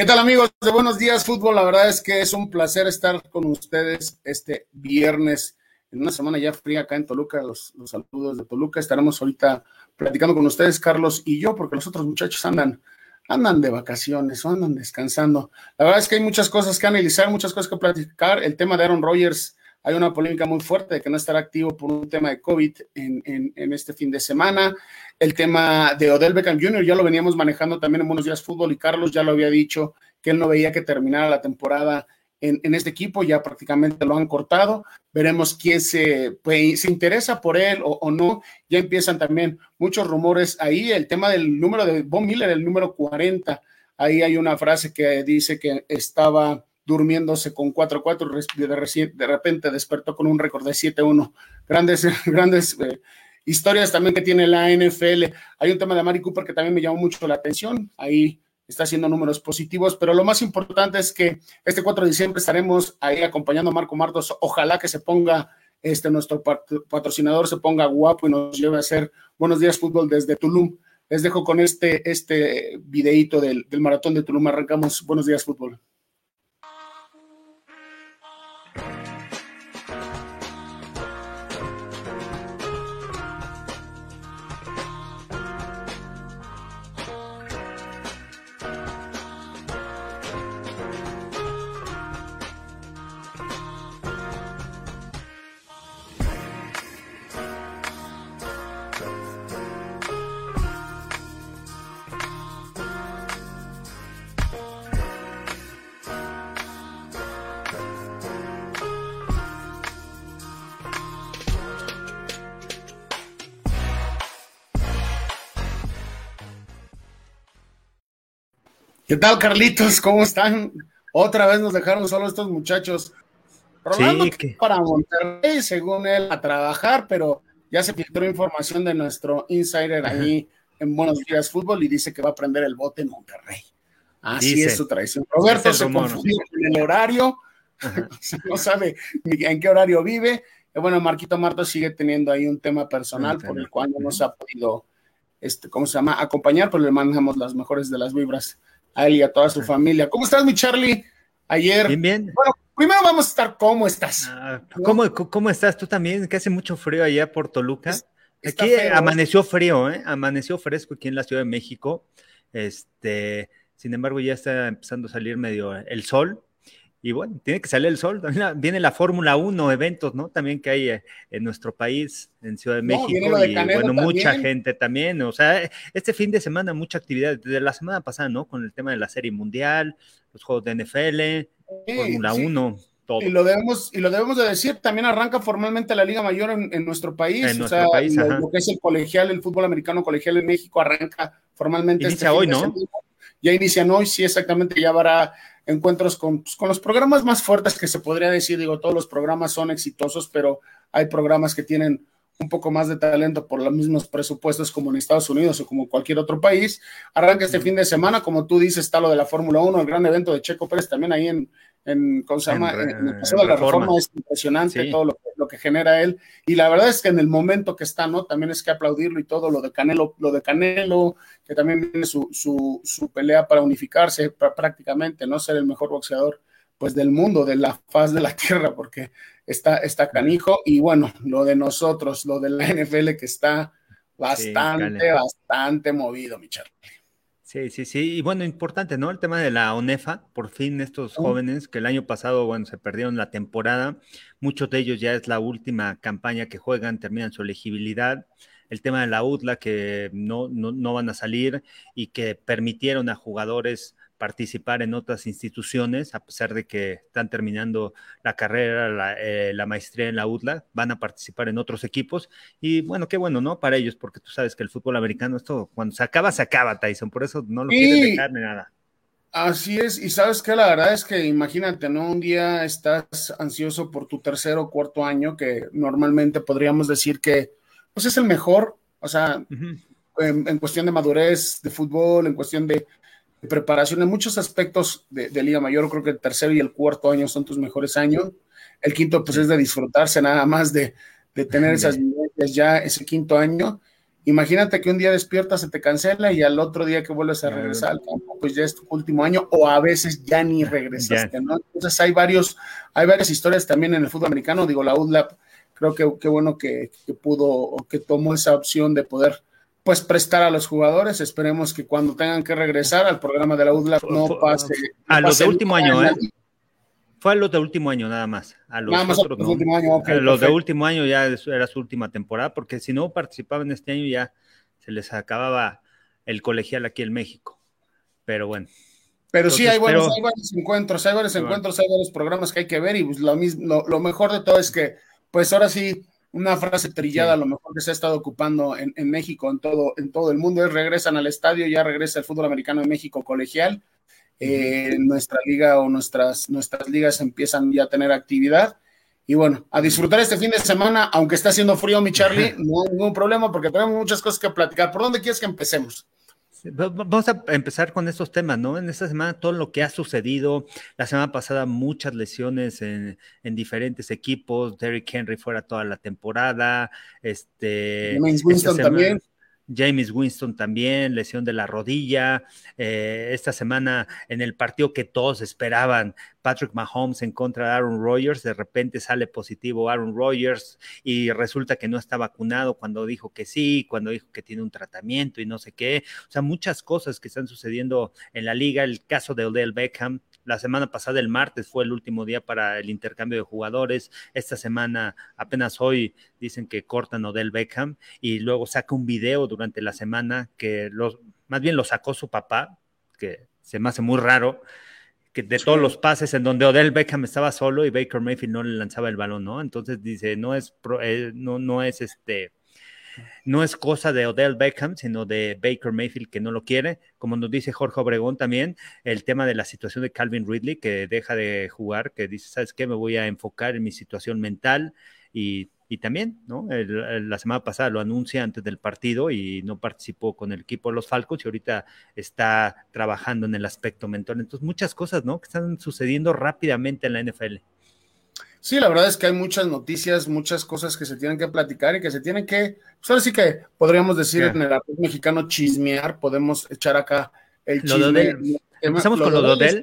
¿Qué tal amigos de Buenos Días Fútbol? La verdad es que es un placer estar con ustedes este viernes en una semana ya fría acá en Toluca. Los, saludos de Toluca. Estaremos ahorita platicando con ustedes, Carlos y yo, porque los otros muchachos andan, andan de vacaciones o andan descansando. La verdad es que hay muchas cosas que analizar, muchas cosas que platicar. El tema de Aaron Rodgers, hay una polémica muy fuerte de que no estará activo por un tema de COVID en, este fin de semana. El tema de Odell Beckham Jr. ya lo veníamos manejando también en Buenos Días Fútbol y Carlos ya lo había dicho que él no veía que terminara la temporada en, este equipo, ya prácticamente lo han cortado. Veremos quién se, pues, interesa por él o, no. Ya empiezan también muchos rumores ahí. El tema del número de Von Miller, el número 40. Ahí hay una frase que dice que estaba durmiéndose con 4-4, de, repente despertó con un récord de 7-1. Grandes, grandes eh, historias también que tiene la NFL. Hay un tema de Mari Cooper que también me llamó mucho la atención. Ahí está haciendo números positivos, pero lo más importante es que este 4 de diciembre estaremos ahí acompañando a Marco Martos. Ojalá que se ponga este nuestro patrocinador se ponga guapo y nos lleve a hacer buenos días fútbol desde Tulum. Les dejo con este, este videíto del, del maratón de Tulum. Arrancamos buenos días fútbol. ¿Qué tal, Carlitos? ¿Cómo están? Otra vez nos dejaron solo estos muchachos. Rolando sí, para Monterrey, según él, a trabajar, pero ya se filtró información de nuestro insider ahí en Buenos Días Fútbol y dice que va a prender el bote en Monterrey. Así es su traición. Roberto se confundió en el horario, no sabe ni en qué horario vive. bueno, Marquito Marto sigue teniendo ahí un tema personal por el cual no se ha podido, este, ¿cómo se llama?, acompañar, pero le mandamos las mejores de las vibras a él y a toda su familia. ¿Cómo estás, mi Charlie? Ayer. Bien, bien. Bueno, primero vamos a estar, ¿cómo estás? Ah, ¿cómo, estás tú también? Que hace mucho frío allá por Toluca. aquí amaneció frío, ¿eh? Amaneció fresco aquí en la Ciudad de México. Este, sin embargo, ya está empezando a salir medio el sol. Y bueno, tiene que salir el sol. También viene la Fórmula 1, eventos, ¿no? También que hay eh, en nuestro país, en Ciudad de México. y bueno, mucha gente también. O sea, este fin de semana, mucha actividad. Desde la semana pasada, ¿no? Con el tema de la Serie Mundial, los juegos de NFL, Fórmula 1. Todo. Y lo debemos, y lo debemos de decir, también arranca formalmente la Liga Mayor en, nuestro país. En nuestro país, lo, lo, que es el colegial, el fútbol americano colegial en México arranca formalmente. Inicia este hoy, ¿no? Ya inician hoy, sí, exactamente, ya habrá encuentros con, pues, con, los programas más fuertes que se podría decir. Digo, todos los programas son exitosos, pero hay programas que tienen un poco más de talento por los mismos presupuestos como en Estados Unidos o como cualquier otro país. Arranca este fin de semana, como tú dices, está lo de la Fórmula 1, el gran evento de Checo Pérez también ahí en, en ¿cómo se llama? En, el de la reforma. es impresionante todo lo que, genera él. Y la verdad es que en el momento que está, ¿no? También es que aplaudirlo y todo, lo de Canelo, lo de Canelo, que también viene su, su, su pelea para unificarse prácticamente, ¿no? Ser el mejor boxeador pues del mundo, de la faz de la tierra, porque está, está canijo. Y bueno, lo de nosotros, lo de la NFL que está bastante, bastante movido, mi Charlie. Sí, sí, sí. Y bueno, importante, ¿no? El tema de la ONEFA, por fin estos jóvenes que el año pasado, bueno, se perdieron la temporada, muchos de ellos ya es la última campaña que juegan, terminan su elegibilidad. El tema de la UTLA que no, no, no van a salir y que permitieron a jugadores participar en otras instituciones, a pesar de que están terminando la carrera, eh, la, maestría en la UDLA, van a participar en otros equipos. Y bueno, qué bueno, ¿no? Para ellos, porque tú sabes que el fútbol americano, esto cuando se acaba, se acaba, Tyson, por eso no lo quieren dejar ni nada. Así es, y sabes que la verdad es que imagínate, ¿no? Un día estás ansioso por tu tercer o cuarto año, que normalmente podríamos decir que pues es el mejor, o sea, en, cuestión de madurez de fútbol, en cuestión de preparación en muchos aspectos de, Liga Mayor. Creo que el tercer y el cuarto año son tus mejores años. El quinto, pues, es de disfrutarse nada más de, tener esas vivencias ya ese quinto año. Imagínate que un día despiertas, se te cancela y al otro día que vuelves a regresar al campo, pues ya es tu último año o a veces ya ni regresaste, ¿no? Entonces hay varios, hay varias historias también en el fútbol americano. Digo, la UDLAP, creo que qué bueno que, que pudo o que tomó esa opción de poder pues prestar a los jugadores. Esperemos que cuando tengan que regresar al programa de la UDLAP no pase. a los de último año, ¿eh? Fue a los de último año nada más. A los otros, de último año, los de último año ya era su última temporada, porque si no participaban este año ya se les acababa el colegial aquí en México. Pero bueno. Pero sí, hay, buenos, hay varios encuentros, hay varios encuentros, hay varios programas que hay que ver y pues lo, mismo, lo, mejor de todo es que, pues ahora sí, una frase trillada, lo mejor que se ha estado ocupando en, en, México, en todo, en todo el mundo, es regresan al estadio, ya regresa el fútbol americano en México colegial eh, nuestra liga o nuestras, nuestras ligas empiezan ya a tener actividad. Y bueno, a disfrutar este fin de semana, aunque está haciendo frío, mi Charlie, no hay ningún problema porque tenemos muchas cosas que platicar. ¿Por dónde quieres que empecemos? Vamos a empezar con estos temas, ¿no? En esta semana todo lo que ha sucedido, la semana pasada muchas lesiones en, en diferentes equipos, Derrick Henry fuera toda la temporada, este... Winston también. James Winston también, lesión de la rodilla. Eh, esta semana en el partido que todos esperaban, Patrick Mahomes en contra de Aaron Rodgers, de repente sale positivo Aaron Rodgers y resulta que no está vacunado cuando dijo que sí, cuando dijo que tiene un tratamiento y no sé qué. O sea, muchas cosas que están sucediendo en la liga. El caso de Odell Beckham, la semana pasada, el martes, fue el último día para el intercambio de jugadores. Esta semana, apenas hoy, dicen que cortan Odell Beckham y luego saca un video durante la semana que los, más bien lo sacó su papá, que se me hace muy raro, que de todos los pases en donde Odell Beckham estaba solo y Baker Mayfield no le lanzaba el balón, ¿no? Entonces dice, no es, eh, no, no es este no es cosa de Odell Beckham, sino de Baker Mayfield que no lo quiere. Como nos dice Jorge Obregón también, el tema de la situación de Calvin Ridley, que deja de jugar, que dice, ¿sabes qué? Me voy a enfocar en mi situación mental y, también, ¿no? la semana pasada lo anuncia antes del partido y no participó con el equipo de los Falcons y ahorita está trabajando en el aspecto mental. Entonces, muchas cosas, ¿no? Que están sucediendo rápidamente en la NFL. Sí, la verdad es que hay muchas noticias, muchas cosas que se tienen que platicar y que se tienen que, pues ahora sí que podríamos decir en el arroz mexicano chismear, podemos echar acá el chisme. Empezamos con lo de Odell.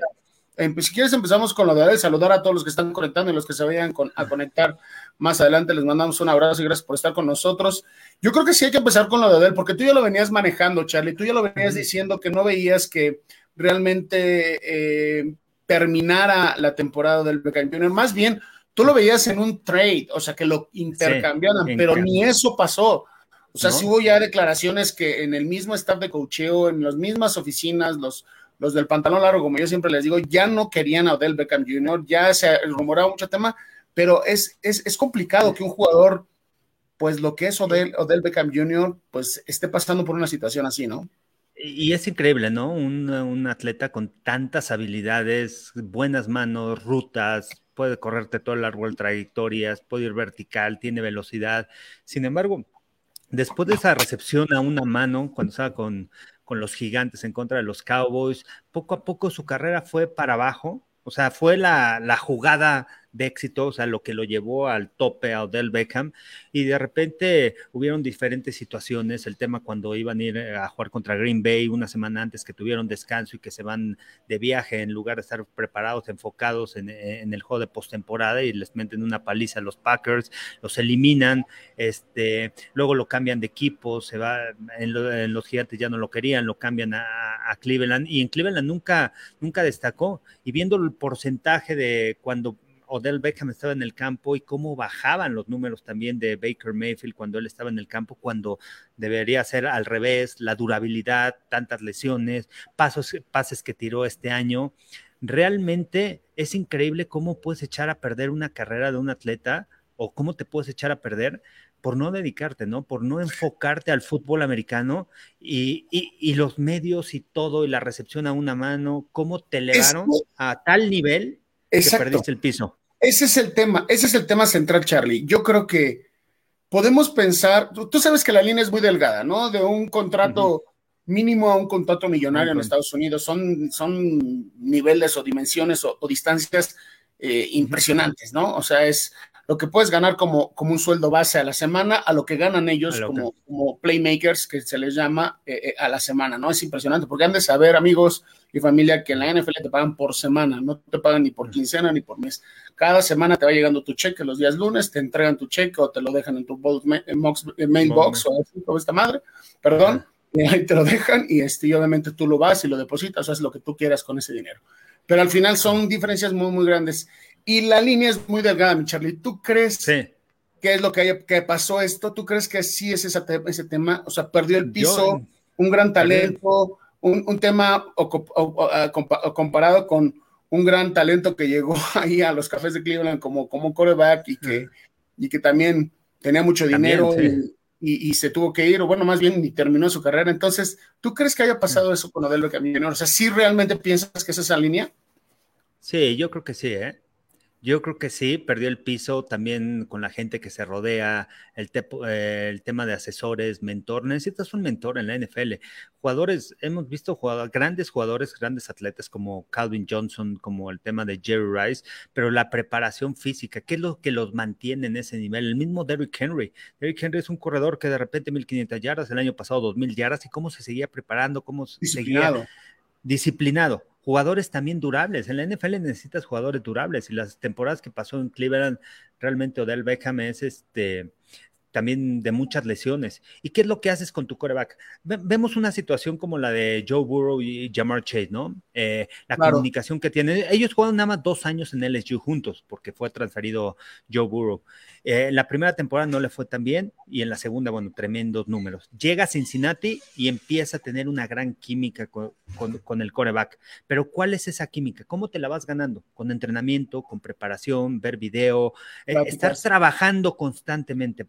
Em, si quieres empezamos con lo de Odell, saludar a todos los que están conectando y los que se vayan a conectar más adelante, les mandamos un abrazo y gracias por estar con nosotros. Yo creo que sí hay que empezar con lo de Odell, porque tú ya lo venías manejando, Charlie, tú ya lo venías diciendo que no veías que realmente eh, terminara la temporada del Beckham Más bien, tú lo veías en un trade, o sea, que lo intercambiaban, pero ni eso pasó. O sea, sí hubo ya declaraciones que en el mismo staff de cocheo, en las mismas oficinas, los, los del pantalón largo, como yo siempre les digo, ya no querían a Odell Beckham Jr., ya se rumoraba mucho tema, pero es, es, complicado que un jugador, pues lo que es Odell, Odell Beckham Jr., pues esté pasando por una situación así, ¿no? Y es increíble, ¿no? Un, un, atleta con tantas habilidades, buenas manos, rutas, puede correrte todo el árbol trayectorias, puede ir vertical, tiene velocidad. Sin embargo, después de esa recepción a una mano, cuando estaba con, con los gigantes en contra de los Cowboys, poco a poco su carrera fue para abajo. O sea, fue la, la jugada de éxito, o sea, lo que lo llevó al tope a Odell Beckham. Y de repente hubieron diferentes situaciones. El tema cuando iban a ir a jugar contra Green Bay una semana antes que tuvieron descanso y que se van de viaje en lugar de estar preparados, enfocados en, el juego de postemporada y les meten una paliza a los Packers, los eliminan, este, luego lo cambian de equipo, se va, en, los gigantes ya no lo querían, lo cambian a, a, Cleveland y en Cleveland nunca, nunca destacó. Y viendo el porcentaje de cuando Odell Beckham estaba en el campo y cómo bajaban los números también de Baker Mayfield cuando él estaba en el campo, cuando debería ser al revés, la durabilidad, tantas lesiones, pasos, pases que tiró este año. Realmente es increíble cómo puedes echar a perder una carrera de un atleta o cómo te puedes echar a perder por no dedicarte, ¿no? Por no enfocarte al fútbol americano y, y, los medios y todo y la recepción a una mano, cómo te elevaron a tal nivel Exacto. perdiste el piso. Ese es el tema, ese es el tema central, Charlie. Yo creo que podemos pensar, tú, sabes que la línea es muy delgada, ¿no? De un contrato mínimo a un contrato millonario en Estados Unidos, son, son niveles o dimensiones o, distancias eh, impresionantes, ¿no? O sea, es lo que puedes ganar como, como un sueldo base a la semana a lo que ganan ellos como, como, playmakers, que se les llama eh, eh, a la semana, ¿no? Es impresionante, porque han de saber, amigos y familia, que en la NFL te pagan por semana, no te pagan ni por quincena ni por mes. Cada semana te va llegando tu cheque los días lunes, te entregan tu cheque o te lo dejan en tu mailbox o así, esta madre, perdón, y ahí te lo dejan y, este, y obviamente tú lo vas y lo depositas, o haces lo que tú quieras con ese dinero. Pero al final son diferencias muy, muy grandes. Y la línea es muy delgada, mi Charlie. ¿Tú crees que es lo que, que, pasó esto? ¿Tú crees que sí es ese, ese tema? O sea, perdió el piso, un gran talento, un, un, tema comparado con un gran talento que llegó ahí a los cafés de Cleveland como, como coreback y que, y que también tenía mucho dinero y, y, se tuvo que ir, o bueno, más bien ni terminó su carrera. Entonces, ¿tú crees que haya pasado eso con Odell Camino? O sea, ¿sí realmente piensas que es esa línea? Sí, yo creo que sí, ¿eh? Yo creo que sí, perdió el piso también con la gente que se rodea, el, eh, el tema de asesores, mentor. Necesitas un mentor en la NFL. Jugadores, hemos visto grandes jugadores, grandes atletas como Calvin Johnson, como el tema de Jerry Rice, pero la preparación física, ¿qué es lo que los mantiene en ese nivel? El mismo Derrick Henry. Derrick Henry es un corredor que de repente 1500 yardas, el año pasado 2000 yardas, y cómo se seguía preparando, cómo seguía disciplinado jugadores también durables. En la NFL necesitas jugadores durables y las temporadas que pasó en Cleveland, realmente Odell Beckham es este también de muchas lesiones. ¿Y qué es lo que haces con tu coreback? Vemos una situación como la de Joe Burrow y Jamar Chase, ¿no? Eh, la comunicación que tienen. Ellos jugaron nada más dos años en LSU juntos porque fue transferido Joe Burrow. Eh, la primera temporada no le fue tan bien y en la segunda, bueno, tremendos números. Llega a Cincinnati y empieza a tener una gran química con, el coreback. Pero ¿cuál es esa química? ¿Cómo te la vas ganando? Con entrenamiento, con preparación, ver video, eh, estar trabajando constantemente,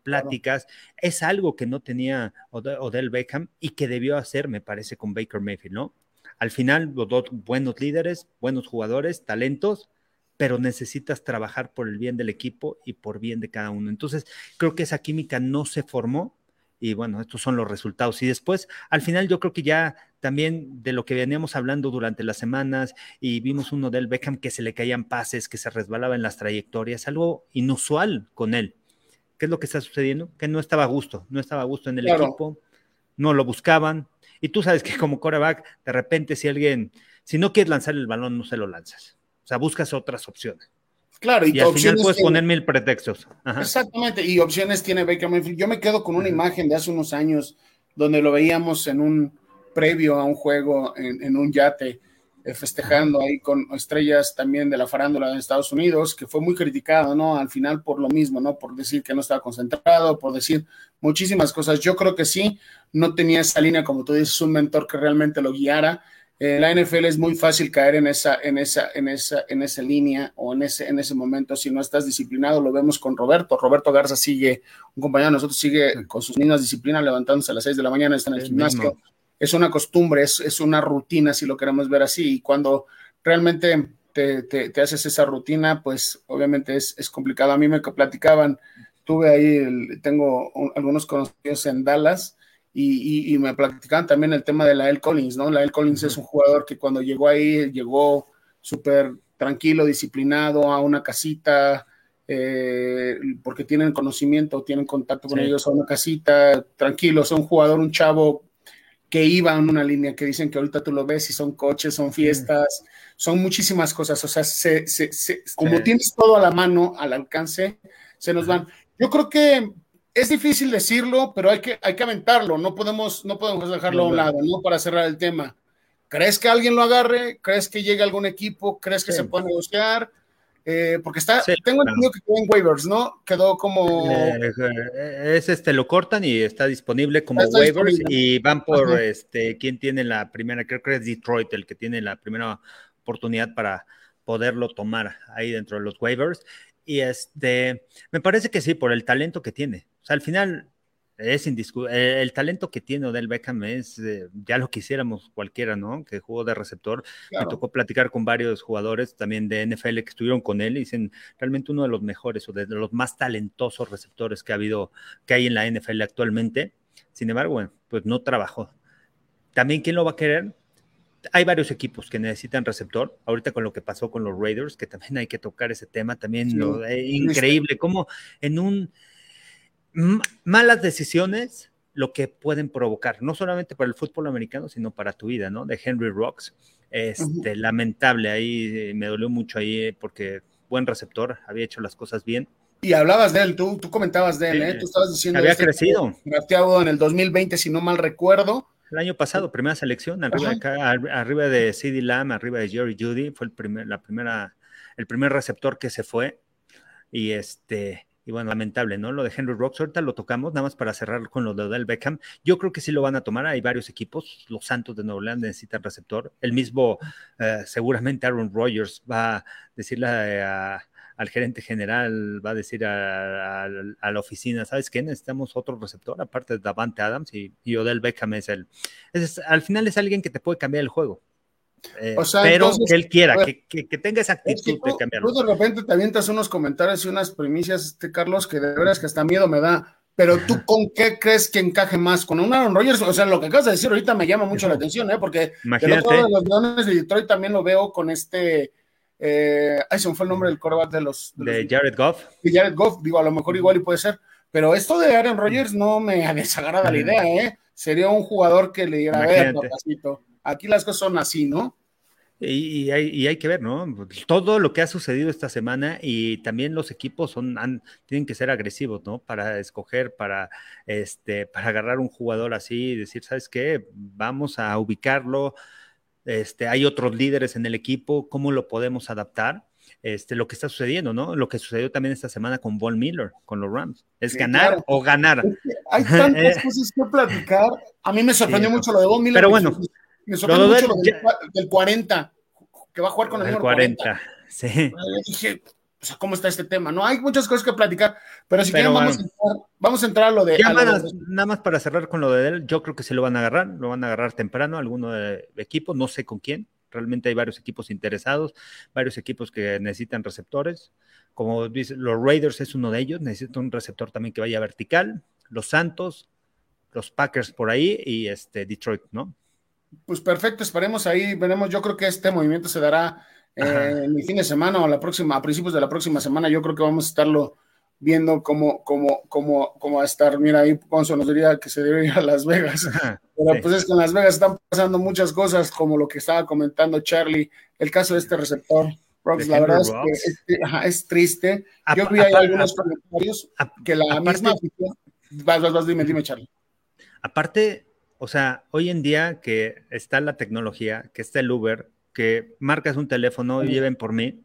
Es algo que no tenía Odell Beckham y que debió hacer, me parece, con Baker Mayfield, ¿no? Al final, los dos buenos líderes, buenos jugadores, talentos, pero necesitas trabajar por el bien del equipo y por bien de cada uno. Entonces, creo que esa química no se formó y bueno, estos son los resultados. Y después, al final, yo creo que ya también de lo que veníamos hablando durante las semanas y vimos uno del Beckham que se le caían pases, que se resbalaba en las trayectorias, algo inusual con él. ¿Qué es lo que está sucediendo? Que no estaba a gusto, no estaba a gusto en el equipo, no lo buscaban. Y tú sabes que como coreback, de repente si alguien, si no quieres lanzar el balón, no se lo lanzas. O sea, buscas otras opciones. Claro, y, al final puedes poner mil pretextos. Exactamente, y opciones tiene Baker Mayfield. Yo me quedo con una imagen de hace unos años donde lo veíamos en un previo a un juego en, un yate, festejando ahí con estrellas también de la farándula de Estados Unidos, que fue muy criticado, ¿no? Al final por lo mismo, ¿no? Por decir que no estaba concentrado, por decir muchísimas cosas. Yo creo que sí, no tenía esa línea, como tú dices, un mentor que realmente lo guiara en la NFL es muy fácil caer en esa, en esa, en esa, en esa línea o en ese, en ese momento si no estás disciplinado. Lo vemos con Roberto. Roberto Garza sigue, un compañero de nosotros sigue con sus mismas disciplinas, levantándose a las 6 de la mañana, está en el, gimnasio. Es una costumbre, es, es, una rutina, si lo queremos ver así. Y cuando realmente te, te, haces esa rutina, pues obviamente es, es, complicado. A mí me platicaban, tuve ahí, tengo algunos conocidos en Dallas y, me platicaban también el tema de la El Collins, ¿no? La El Collins es un jugador que cuando llegó ahí, llegó súper tranquilo, disciplinado a una casita, eh, porque tienen conocimiento, tienen contacto con ellos a una casita, tranquilo, es un jugador, un chavo que iba en una línea que dicen que ahorita tú lo ves y son coches, son fiestas, son muchísimas cosas, o sea, se, como tienes todo a la mano, al alcance, se nos van. Yo creo que es difícil decirlo, pero hay que, hay que aventarlo, no podemos, no podemos dejarlo a un lado, ¿no? Para cerrar el tema. ¿Crees que alguien lo agarre? ¿Crees que llegue algún equipo? ¿Crees que se puede negociar? Eh, porque está, tengo entendido que quedó en waivers, ¿no? Quedó como. Eh, es este, lo cortan y está disponible como waivers y van por este, quién tiene la primera, creo que es Detroit el que tiene la primera oportunidad para poderlo tomar ahí dentro de los waivers. Y este, me parece que sí, por el talento que tiene sea, al final es indiscutible. Eh, el talento que tiene Odell Beckham es, eh, ya lo quisiéramos cualquiera, ¿no? Que jugó de receptor. Me tocó platicar con varios jugadores también de NFL que estuvieron con él y dicen realmente uno de los mejores o de los más talentosos receptores que ha habido, que hay en la NFL actualmente. Sin embargo, bueno, pues no trabajó. También, ¿quién lo va a querer? hay varios equipos que necesitan receptor. Ahorita con lo que pasó con los Raiders, que también hay que tocar ese tema, también lo, increíble, como en un malas decisiones lo que pueden provocar, no solamente para el fútbol americano, sino para tu vida, ¿no? De Henry Rocks. Este, lamentable, ahí me dolió mucho ahí porque buen receptor, había hecho las cosas bien. Y hablabas de él, tú, tú comentabas de él, ¿eh? Tú estabas diciendo... Había este crecido. Drafteado en el 2020, si no mal recuerdo. El año pasado, primera selección, arriba de, arriba de CD Lamb, arriba de Jerry Judy, fue el primer, la primera, el primer receptor que se fue. Y este, y bueno, lamentable, ¿no? Lo de Henry Rocks, ahorita lo tocamos, nada más para cerrar con lo de Odell Beckham. Yo creo que sí lo van a tomar, hay varios equipos, los Santos de Nueva Orleans necesitan receptor. El mismo, eh, seguramente Aaron Rodgers va a decirle al gerente general, va a decir a, la oficina, ¿sabes qué? Necesitamos otro receptor, aparte de Davante Adams y, y Odell Beckham es el... al final es alguien que te puede cambiar el juego. Eh, pero que él quiera, que, tenga esa actitud de cambiarlo. Tú de repente te avientas unos comentarios y unas primicias, este Carlos, que de veras que hasta miedo me da. Pero tú, ¿con qué crees que encaje más? ¿Con un Aaron Rodgers? O sea, lo que acabas de decir ahorita me llama mucho la atención, ¿eh? Porque Imagínate. de los Leones de Detroit también lo veo con este. Eh, ay, se me fue el nombre del coreback de los. De, Jared Goff. De Jared Goff, digo, a lo mejor igual y puede ser. Pero esto de Aaron Rodgers no me desagrada la idea, ¿eh? Sería un jugador que le diera, a ver, papacito. Aquí las cosas son así, ¿no? Y, hay, que ver, ¿no? Todo lo que ha sucedido esta semana y también los equipos son, tienen que ser agresivos, ¿no? Para escoger, para, este, para agarrar un jugador así y decir, ¿sabes qué? Vamos a ubicarlo. Este, hay otros líderes en el equipo, ¿cómo lo podemos adaptar? Este, lo que está sucediendo, ¿no? Lo que sucedió también esta semana con Von Miller, con los Rams. Es ganar o ganar. hay tantas cosas que platicar. A mí me sorprendió mucho lo de Von Miller. Pero bueno, me sorprende mucho lo del, 40, que va a jugar con el, número 40. 40. Sí. dije, o sea, ¿cómo está este tema? No, hay muchas cosas que platicar, pero si quieren vamos, a entrar, vamos a entrar a lo de... Nada más para cerrar con lo de él, yo creo que se lo van a agarrar, lo van a agarrar temprano, alguno de equipo, no sé con quién, realmente hay varios equipos interesados, varios equipos que necesitan receptores, como dice, los Raiders es uno de ellos, necesita un receptor también que vaya vertical, los Santos, los Packers por ahí y este Detroit, ¿no? Pues perfecto, esperemos ahí, veremos, yo creo que este movimiento se dará eh, en el fin de semana o la próxima, a principios de la próxima semana, yo creo que vamos a estarlo viendo cómo, cómo, cómo, cómo va a estar. Mira, ahí Ponzo nos diría que se debe ir a Las Vegas, pero pues es que en Las Vegas están pasando muchas cosas, como lo que estaba comentando Charlie, el caso de este receptor. la verdad es que es, triste. Yo vi ahí algunos comentarios que la misma Vas, vas, vas, dime, dime, Charlie. Aparte, o sea, hoy en día que está la tecnología, que está el Uber, que marcas un teléfono y lleven por mí.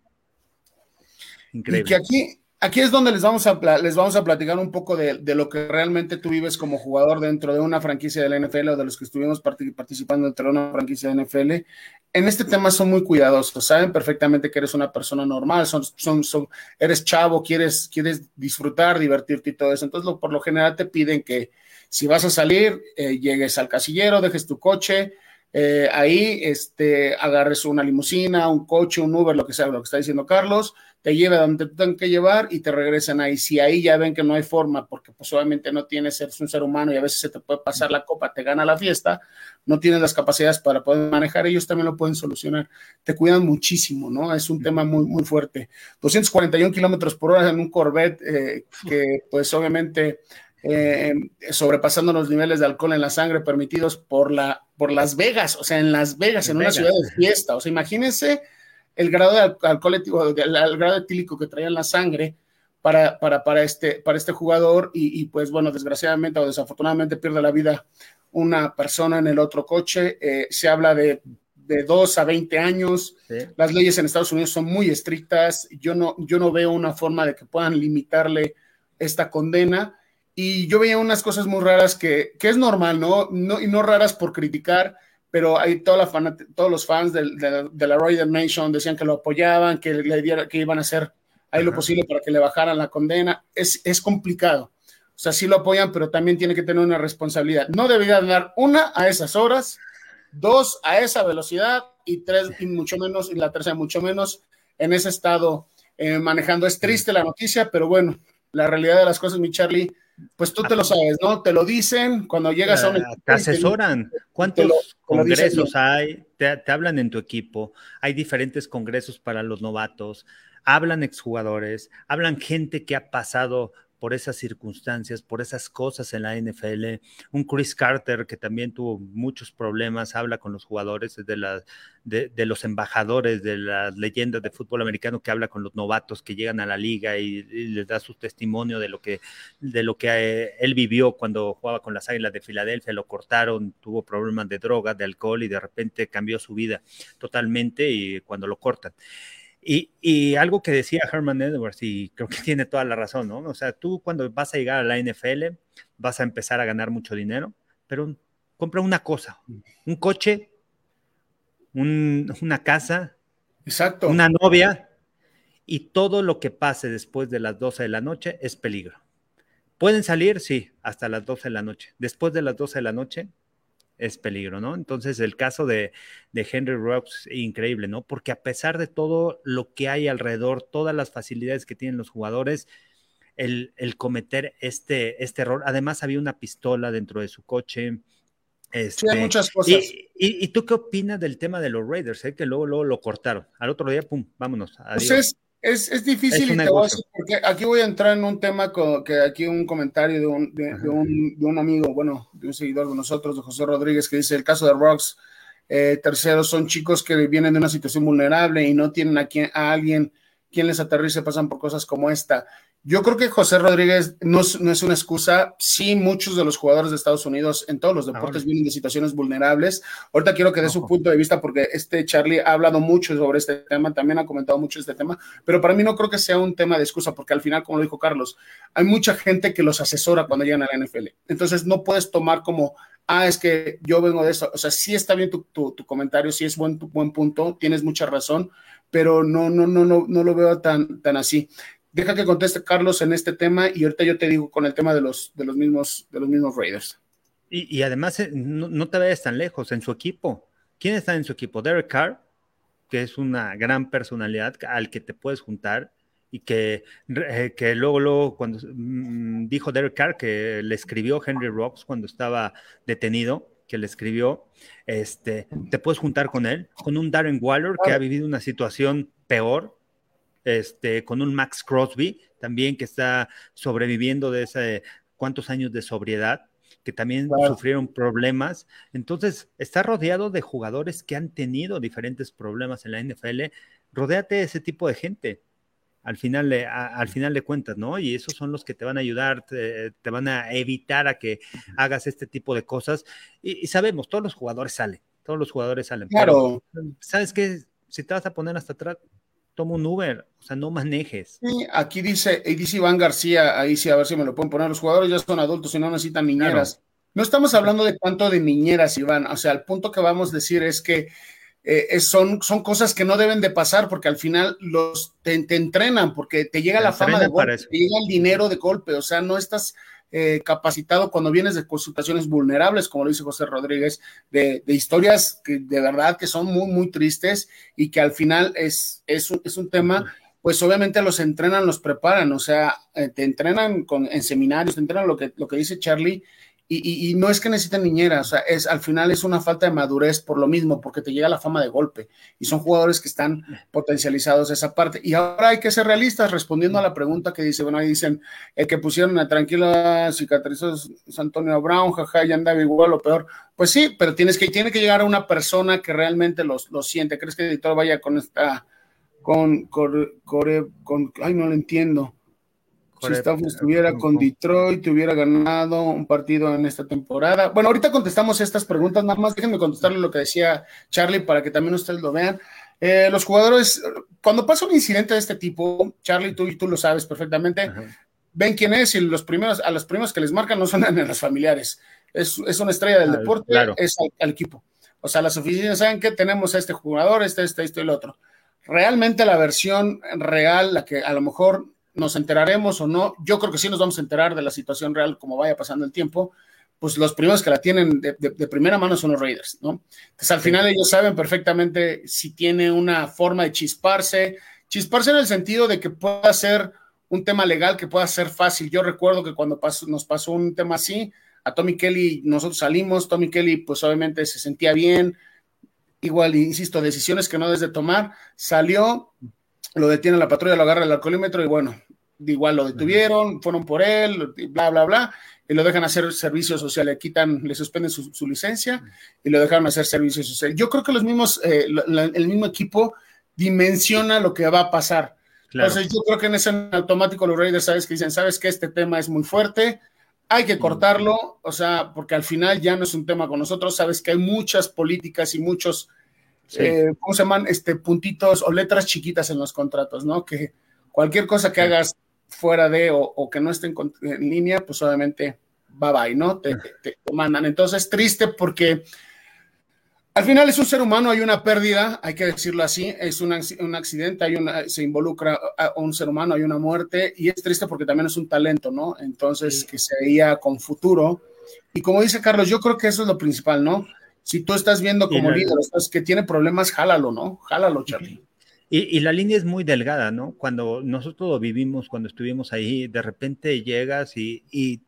Increíble. Y que aquí, aquí es donde les vamos a, les vamos a platicar un poco de, lo que realmente tú vives como jugador dentro de una franquicia de la NFL o de los que estuvimos participando dentro de una franquicia de NFL. En este tema son muy cuidadosos, saben perfectamente que eres una persona normal, son, son, son, eres chavo, quieres, quieres disfrutar, divertirte y todo eso. Entonces, por lo general te piden que si vas a salir, eh, llegues al casillero, dejes tu coche, eh, ahí este, agarres una limusina, un coche, un Uber, lo que sea, lo que está diciendo Carlos, te lleve donde te tengan que llevar y te regresen ahí. Si ahí ya ven que no hay forma, porque pues obviamente no tienes, eres un ser humano y a veces se te puede pasar la copa, te gana la fiesta, no tienes las capacidades para poder manejar, ellos también lo pueden solucionar. Te cuidan muchísimo, ¿no? Es un tema muy, muy fuerte. 241 kilómetros por hora en un Corvette eh, que pues obviamente eh, sobrepasando los niveles de alcohol en la sangre permitidos por, la, por Las Vegas, o sea, en Las Vegas, en, una ciudad de fiesta. O sea, imagínense el grado de alcohol, el, grado etílico que traía en la sangre para, para, para, este, para este jugador y, pues bueno, desgraciadamente o desafortunadamente pierde la vida una persona en el otro coche. Eh, se habla de de 2 a 20 años. Las leyes en Estados Unidos son muy estrictas. Yo no, yo no veo una forma de que puedan limitarle esta condena. Y yo veía unas cosas muy raras que, que es normal, ¿no? ¿no? Y no raras por criticar, pero hay toda la todos los fans de, de, la Raider Nation decían que lo apoyaban, que, le que iban a hacer ahí lo posible para que le bajaran la condena. Es, es complicado. O sea, sí lo apoyan, pero también tiene que tener una responsabilidad. No debería dar una a esas horas, dos a esa velocidad y tres, y mucho menos, y la tercera, mucho menos en ese estado eh, manejando. Es triste la noticia, pero bueno, la realidad de las cosas, mi Charlie, pues tú te lo sabes, ¿no? Te lo dicen cuando llegas a un... Te asesoran. ¿Cuántos congresos hay? Te, te, hablan en tu equipo. Hay diferentes congresos para los novatos. Hablan exjugadores, hablan gente que ha pasado por esas circunstancias, por esas cosas en la NFL. Un Chris Carter que también tuvo muchos problemas, habla con los jugadores de, de, los embajadores de las leyendas de fútbol americano, que habla con los novatos que llegan a la liga y, les da su testimonio de lo que, eh, él vivió cuando jugaba con las Águilas de Filadelfia, lo cortaron, tuvo problemas de droga, de alcohol y de repente cambió su vida totalmente y cuando lo cortan. Y, algo que decía Herman Edwards, y creo que tiene toda la razón, ¿no? O sea, tú cuando vas a llegar a la NFL, vas a empezar a ganar mucho dinero, pero compra una cosa, un coche, una casa, Exacto. una novia, y todo lo que pase después de las 12 de la noche es peligro. Pueden salir, sí, hasta las 12 de la noche. Después de las 12 de la noche, es peligro, ¿no? Entonces el caso de, Henry Rocks, increíble, ¿no? Porque a pesar de todo lo que hay alrededor, todas las facilidades que tienen los jugadores, el, cometer este, este error, además había una pistola dentro de su coche. Este, sí, muchas cosas. Y, tú qué opinas del tema de los Raiders? Eh? Que luego, luego lo cortaron. Al otro día, pum, vámonos. Pues adiós. Es, difícil y te voy a decir porque aquí voy a entrar en un tema que aquí un comentario de un, de, un, amigo, bueno, de un seguidor de nosotros, de José Rodríguez, que dice, el caso de Rocks, eh, terceros, son chicos que vienen de una situación vulnerable y no tienen a, quien, a alguien quien les aterrice, pasan por cosas como esta. Yo creo que José Rodríguez no es, una excusa. Sí, muchos de los jugadores de Estados Unidos en todos los deportes vienen de situaciones vulnerables. Ahorita quiero que dé su punto de vista porque este Charlie ha hablado mucho sobre este tema, también ha comentado mucho este tema, pero para mí no creo que sea un tema de excusa porque al final, como lo dijo Carlos, hay mucha gente que los asesora cuando llegan a la NFL. Entonces no puedes tomar como, ah, es que yo vengo de eso. O sea, sí está bien tu, tu, comentario, sí es buen, buen punto, tienes mucha razón, pero no, no, no, no, no lo veo tan, tan así deja que conteste Carlos en este tema y ahorita yo te digo con el tema de los, de los, mismos, de los mismos Raiders. Y, además, eh, no, te vayas tan lejos en su equipo. ¿Quién está en su equipo? Derek Carr, que es una gran personalidad al que te puedes juntar y que, eh, que luego, luego, cuando mm, dijo Derek Carr que le escribió Henry Rocks cuando estaba detenido, que le escribió, este, te puedes juntar con él, con un Darren Waller que ha vivido una situación peor, este, con un Max Crosby también que está sobreviviendo de ese cuántos años de sobriedad, que también sufrieron problemas. Entonces, está rodeado de jugadores que han tenido diferentes problemas en la NFL. Rodéate de ese tipo de gente. Al final, de, al final de cuentas, ¿no? Y esos son los que te van a ayudar, te, van a evitar a que hagas este tipo de cosas. Y, sabemos, todos los jugadores salen, todos los jugadores salen. Claro. ¿Sabes qué? Si te vas a poner hasta atrás, toma un Uber, o sea, no manejes. Sí, aquí dice, y dice Iván García, ahí sí, a ver si me lo pueden poner, los jugadores ya son adultos y no necesitan niñeras. No estamos hablando de tanto de niñeras, Iván, o sea, el punto que vamos a decir es que eh, son, son cosas que no deben de pasar porque al final los te, entrenan, porque te llega la fama de golpe, te llega el dinero de golpe, o sea, no estás eh, capacitado cuando vienes de consultaciones vulnerables, como lo dice José Rodríguez, de, historias que de verdad que son muy, muy tristes y que al final es, es, un, es un tema pues obviamente los entrenan, los preparan, o sea, eh, te entrenan con, en seminarios, te entrenan lo que, lo que dice Charlie, y, no es que necesiten niñera, o sea, es, al final es una falta de madurez por lo mismo, porque te llega la fama de golpe y son jugadores que están potencializados esa parte. Y ahora hay que ser realistas respondiendo a la pregunta que dice, bueno, ahí dicen, el que pusieron a tranquila cicatrizó Antonio Brown, jaja, ya andaba igual o peor. Pues sí, pero tienes que, tiene que llegar a una persona que realmente lo siente. ¿Crees que el editor vaya con esta, con, con, con ay, no lo entiendo si Stafford estuviera con Detroit, hubiera ganado un partido en esta temporada. Bueno, ahorita contestamos estas preguntas, nada más déjenme contestarle lo que decía Charlie para que también ustedes lo vean. Eh, los jugadores, cuando pasa un incidente de este tipo, Charlie, tú, tú lo sabes perfectamente, ven quién es y los primeros, a los primeros que les marcan no son en los familiares. Es, es una estrella del deporte, es al, equipo. O sea, las oficinas saben que tenemos a este jugador, este, este, este y el otro. Realmente la versión real, la que a lo mejor nos enteraremos o no, yo creo que sí nos vamos a enterar de la situación real como vaya pasando el tiempo, pues los primeros que la tienen de, primera mano son los Raiders, ¿no? Entonces al final ellos saben perfectamente si tiene una forma de chisparse, chisparse en el sentido de que pueda ser un tema legal que pueda ser fácil. Yo recuerdo que cuando nos pasó un tema así, a Tommy Kelly nosotros salimos, Tommy Kelly pues obviamente se sentía bien, igual, insisto, decisiones que no desde tomar, salió, lo detiene la patrulla, lo agarra el alcoholímetro y bueno, igual lo detuvieron, fueron por él, bla, bla, bla, y lo dejan hacer servicio social, le quitan, le suspenden su, licencia y lo dejaron hacer servicio social. Yo creo que los mismos, eh, el mismo equipo dimensiona lo que va a pasar. Entonces yo creo que en ese automático los Raiders sabes que dicen, sabes que este tema es muy fuerte, hay que cortarlo, o sea, porque al final ya no es un tema con nosotros, sabes que hay muchas políticas y muchos, eh, ¿cómo se llaman? Este, puntitos o letras chiquitas en los contratos, ¿no? Que cualquier cosa que hagas fuera de o, que no esté en, línea, pues obviamente bye bye, ¿no? Te, te, mandan. Entonces, triste porque al final es un ser humano, hay una pérdida, hay que decirlo así, es un, accidente, hay una, se involucra a un ser humano, hay una muerte y es triste porque también es un talento, ¿no? Entonces, que se veía con futuro. Y como dice Carlos, yo creo que eso es lo principal, ¿no? Si tú estás viendo como líder, que tiene problemas, jálalo, ¿no? Jálalo, Charlie. Y, la línea es muy delgada, ¿no? Cuando nosotros lo vivimos, cuando estuvimos ahí, de repente llegas y, y,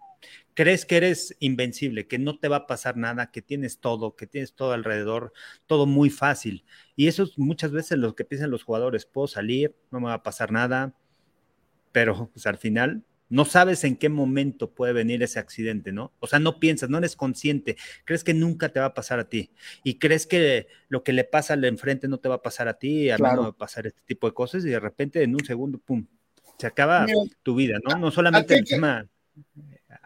crees que eres invencible, que no te va a pasar nada, que tienes todo, que tienes todo alrededor, todo muy fácil. Y eso es muchas veces lo que piensan los jugadores, puedo salir, no me va a pasar nada, pero pues, al final no sabes en qué momento puede venir ese accidente, ¿no? O sea, no piensas, no eres consciente, crees que nunca te va a pasar a ti y crees que lo que le pasa al enfrente no te va a pasar a ti, a mí no va a pasar este tipo de cosas y de repente en un segundo, pum, se acaba tu vida, ¿no? No solamente el tema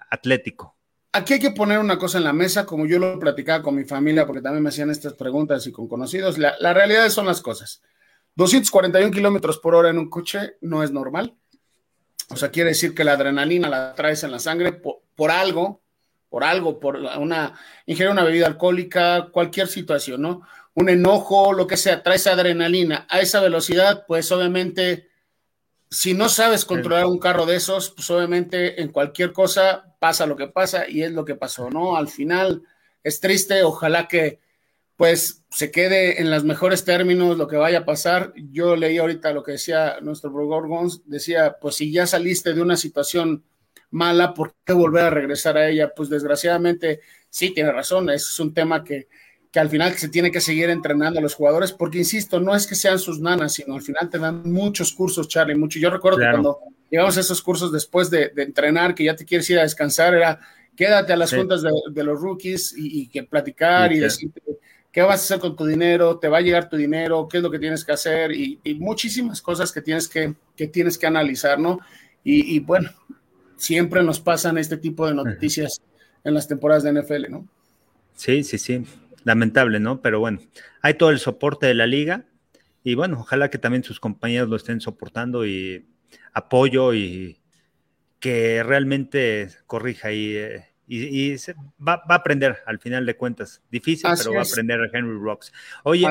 atlético. Aquí hay que poner una cosa en la mesa, como yo lo platicaba con mi familia, porque también me hacían estas preguntas y con conocidos. La, la realidad son las cosas. 241 kilómetros por hora en un coche no es normal. O sea, quiere decir que la adrenalina la traes en la sangre por, algo, por algo, por una ingerir una bebida alcohólica, cualquier situación, ¿no? Un enojo, lo que sea, traes adrenalina a esa velocidad, pues obviamente, si no sabes controlar un carro de esos, pues obviamente en cualquier cosa pasa lo que pasa y es lo que pasó, ¿no? Al final es triste, ojalá que pues se quede en los mejores términos lo que vaya a pasar. Yo leí ahorita lo que decía nuestro Gorgons, decía, pues si ya saliste de una situación mala, ¿por qué volver a regresar a ella? Pues desgraciadamente sí, tiene razón, es un tema que, que al final se tiene que seguir entrenando a los jugadores, porque insisto, no es que sean sus nanas, sino al final te dan muchos cursos, Charlie, mucho. Yo recuerdo que cuando llegamos a esos cursos después de, entrenar, que ya te quieres ir a descansar, era quédate a las juntas de, los rookies y, que platicar y decirte qué vas a hacer con tu dinero, te va a llegar tu dinero, qué es lo que tienes que hacer y, muchísimas cosas que tienes que, que, tienes que analizar, ¿no? Y, bueno, siempre nos pasan este tipo de noticias en las temporadas de NFL, ¿no? Sí, sí, sí, lamentable, ¿no? Pero bueno, hay todo el soporte de la liga y bueno, ojalá que también sus compañeros lo estén soportando y apoyo y que realmente corrija y... Y, va, a aprender al final de cuentas. Difícil, pero va a aprender a Henry Rocks. Oye,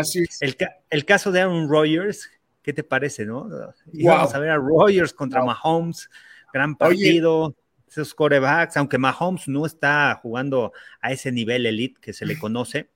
el, caso de Aaron Rodgers, ¿qué te parece, no? Vamos a ver a Rodgers contra Mahomes, gran partido. Esos corebacks, aunque Mahomes no está jugando a ese nivel elite que se le conoce,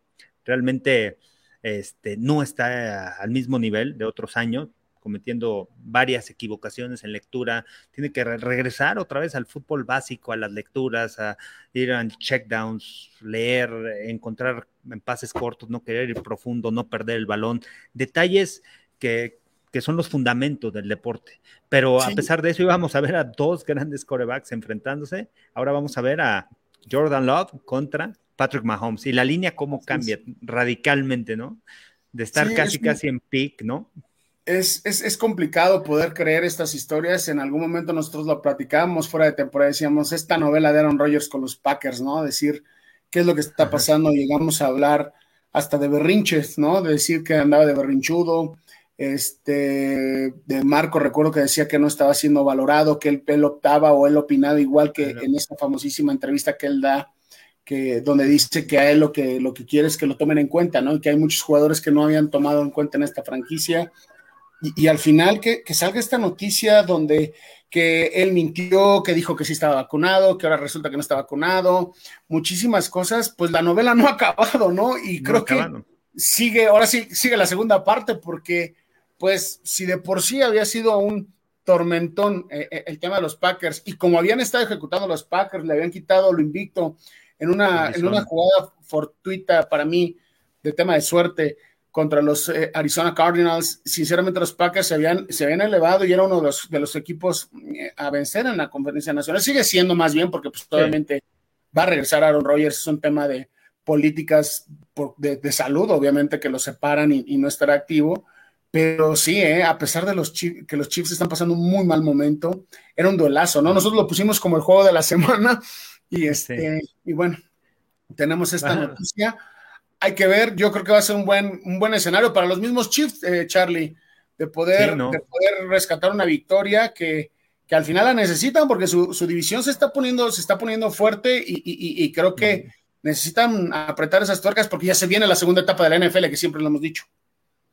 realmente este, no está al mismo nivel de otros años, cometiendo varias equivocaciones en lectura, tiene que regresar otra vez al fútbol básico, a las lecturas, a ir a checkdowns, leer, encontrar en pases cortos, no querer ir profundo, no perder el balón, detalles que, son los fundamentos del deporte. Pero a pesar de eso íbamos a ver a dos grandes corebacks enfrentándose, ahora vamos a ver a Jordan Love contra Patrick Mahomes y la línea cómo cambia radicalmente, ¿no? De estar casi, casi en pick, ¿no? Es, es, complicado poder creer estas historias. En algún momento nosotros lo platicábamos fuera de temporada, decíamos, esta novela de Aaron Rodgers con los Packers, ¿no? Decir qué es lo que está pasando. Llegamos a hablar hasta de berrinches, ¿no? De decir que andaba de berrinchudo. Este, de Marco, recuerdo que decía que no estaba siendo valorado, que él, él optaba o él opinaba igual que en esa famosísima entrevista que él da, que, donde dice que a él lo que, lo que quiere es que lo tomen en cuenta, ¿no? Y que hay muchos jugadores que no habían tomado en cuenta en esta franquicia y, al final que, salga esta noticia donde que él mintió, que dijo que sí estaba vacunado, que ahora resulta que no está vacunado, muchísimas cosas, pues la novela no ha acabado, ¿no? Y creo que sigue, ahora sí, sigue la segunda parte porque, pues, si de por sí había sido un, tormentón eh, eh, el tema de los Packers. Y como habían estado ejecutando los Packers, le habían quitado lo invicto en una, en una jugada fortuita para mí de tema de suerte contra los eh, Arizona Cardinals. Sinceramente, los Packers se habían, se habían elevado y era uno de los, de los equipos a vencer en la conferencia nacional. Sigue siendo más bien porque pues, obviamente va a regresar Aaron Rodgers. Es un tema de políticas de, salud, obviamente, que lo separan y, no estará activo. Pero sí, eh, a pesar de los que los Chiefs están pasando un muy mal momento, era un duelazo, ¿no? Nosotros lo pusimos como el juego de la semana y, este, y bueno, tenemos esta noticia. Hay que ver, yo creo que va a ser un buen, un buen escenario para los mismos Chiefs, eh, Charlie, de poder, de poder rescatar una victoria que, que al final la necesitan porque su, su, división se está poniendo, se está poniendo fuerte y, y, y creo que necesitan apretar esas tuercas porque ya se viene la segunda etapa de la NFL, que siempre lo hemos dicho.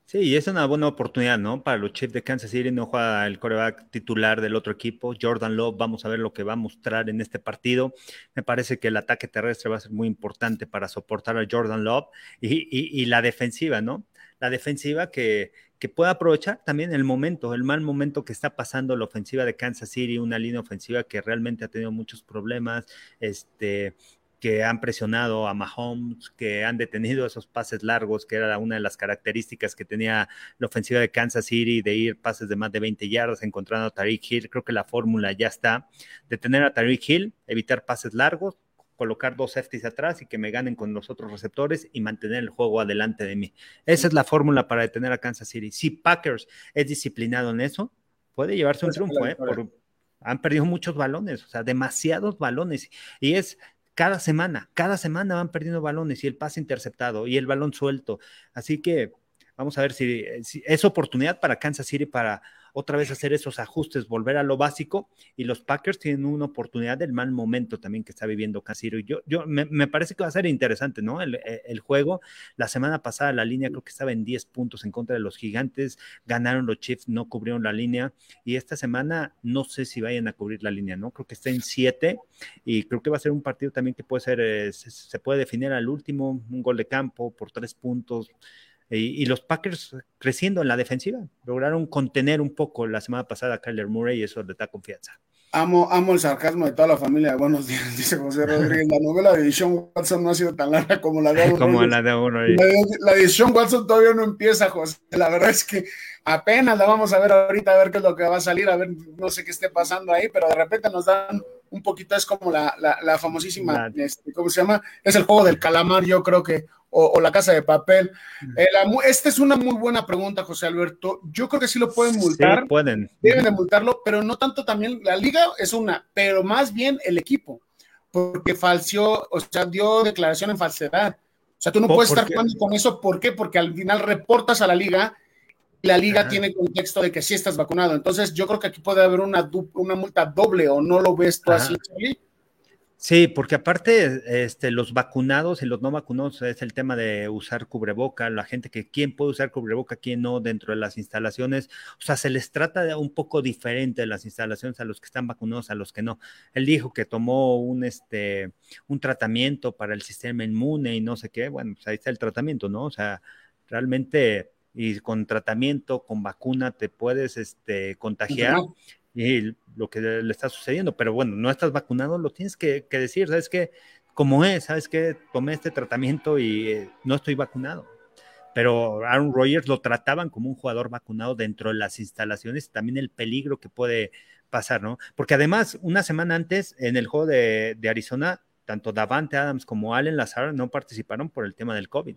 Sí, y es una buena oportunidad, ¿no? Para los Chiefs de Kansas City, no juega el coreback titular del otro equipo, Jordan Love, vamos a ver lo que va a mostrar en este partido. Me parece que el ataque terrestre va a ser muy importante para soportar a Jordan Love y, la defensiva, ¿no? La defensiva que, que pueda aprovechar también el momento, el mal momento que está pasando la ofensiva de Kansas City, una línea ofensiva que realmente ha tenido muchos problemas, este, que han presionado a Mahomes, que han detenido esos pases largos, que era una de las características que tenía la ofensiva de Kansas City, de ir pases de más de 20 yardas, encontrando a Tariq Hill. Creo que la fórmula ya está. Detener a Tariq Hill, evitar pases largos, colocar dos safeties atrás y que me ganen con los otros receptores y mantener el juego adelante de mí. Esa es la fórmula para detener a Kansas City. Si Packers es disciplinado en eso, puede llevarse un triunfo, ¿eh? han perdido muchos balones, o sea, demasiados balones. Y es cada semana, cada semana van perdiendo balones y el pase interceptado y el balón suelto. Así que vamos a ver si, si es oportunidad para Kansas City para otra vez hacer esos ajustes, volver a lo básico. Y los Packers tienen una oportunidad del mal momento también que está viviendo Casiro. Yo, yo me, parece que va a ser interesante, ¿no? El, el, juego. La semana pasada la línea creo que estaba en 10 puntos en contra de los gigantes. Ganaron los Chiefs, no cubrieron la línea. Y esta semana no sé si vayan a cubrir la línea, ¿no? Creo que está en 7. Y creo que va a ser un partido también que puede ser, eh, se, se puede definir al último, un gol de campo por 3 puntos. Y, los Packers creciendo en la defensiva, lograron contener un poco la semana pasada a Kyler Murray y eso le da confianza. Amo, amo el sarcasmo de toda la familia. Buenos días, dice José Rodríguez. La novela de Sean Watson no ha sido tan larga como la de Como la de uno. La, la de Sean Watson todavía no empieza, José. La verdad es que apenas la vamos a ver ahorita, a ver qué es lo que va a salir, a ver, no sé qué esté pasando ahí, pero de repente nos dan un poquito, es como la, la, famosísima, este, ¿cómo se llama? Es el juego del calamar, yo creo que, o, la casa de papel. Eh, esta es una muy buena pregunta, José Alberto. Yo creo que sí lo pueden multar. pueden. Deben de multarlo, pero no tanto también, la liga es una, pero más bien el equipo, porque falseó, o sea, dio declaración en falsedad. O sea, tú no puedes estar jugando con eso, ¿por qué? Porque al final reportas a la liga la liga tiene contexto de que sí estás vacunado. Entonces, yo creo que aquí puede haber una, una multa doble o no lo ves tú así. Sí, porque aparte, este, los vacunados y los no vacunados es el tema de usar cubreboca, la gente que quién puede usar cubreboca, quién no dentro de las instalaciones. O sea, se les trata de un poco diferente las instalaciones a los que están vacunados, a los que no. Él dijo que tomó un, este, un tratamiento para el sistema inmune y no sé qué. Bueno, pues ahí está el tratamiento, ¿no? O sea, realmente y con tratamiento, con vacuna, te puedes este, contagiar. Y lo que le está sucediendo, pero bueno, no estás vacunado, lo tienes que, decir, ¿sabes qué? Como es, ¿sabes qué? Tomé este tratamiento y eh, no estoy vacunado. Pero Aaron Rodgers lo trataban como un jugador vacunado dentro de las instalaciones, también el peligro que puede pasar, ¿no? Porque además, una semana antes, en el juego de, de Arizona, tanto Davante Adams como Allen Lazar no participaron por el tema del COVID.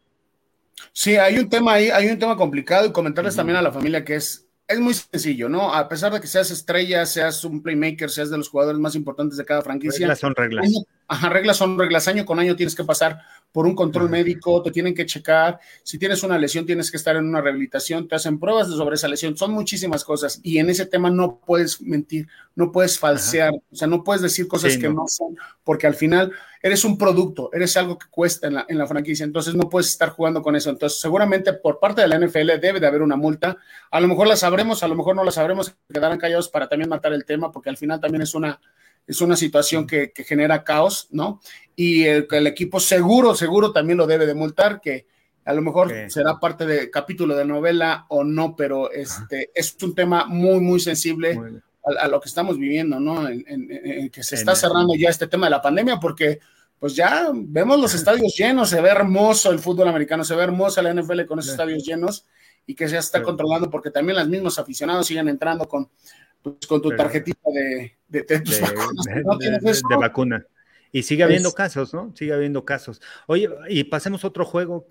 Sí, hay un tema ahí, hay un tema complicado y comentarles también a la familia que es, es muy sencillo, ¿no? A pesar de que seas estrella, seas un playmaker, seas de los jugadores más importantes de cada franquicia. Reglas son reglas. Ajá, reglas son reglas. Año con año tienes que pasar por un control médico, te tienen que checar. Si tienes una lesión, tienes que estar en una rehabilitación, te hacen pruebas sobre esa lesión. Son muchísimas cosas y en ese tema no puedes mentir, no puedes falsear, o sea, no puedes decir cosas que no. son, porque al final eres un producto, eres algo que cuesta en la, en la franquicia, entonces no puedes estar jugando con eso. Entonces, seguramente por parte de la NFL debe de haber una multa. A lo mejor la sabremos, a lo mejor no la sabremos, quedarán callados para también matar el tema, porque al final también es una es una situación que, genera caos, ¿no? Y el, equipo seguro, seguro también lo debe de multar, que, A lo mejor será parte de capítulo de novela o no, pero este es un tema muy, muy sensible a, lo que estamos viviendo, ¿no? En, que se está cerrando ya este tema de la pandemia, porque pues ya vemos los estadios llenos, se ve hermoso el fútbol americano, se ve hermosa la NFL con esos estadios llenos y que se está controlando porque también los mismos aficionados siguen entrando con, pues, con tu tarjetita de, de, de, vacuna. Y sigue habiendo casos, ¿no? Sigue habiendo casos. Oye, y pasemos a otro juego,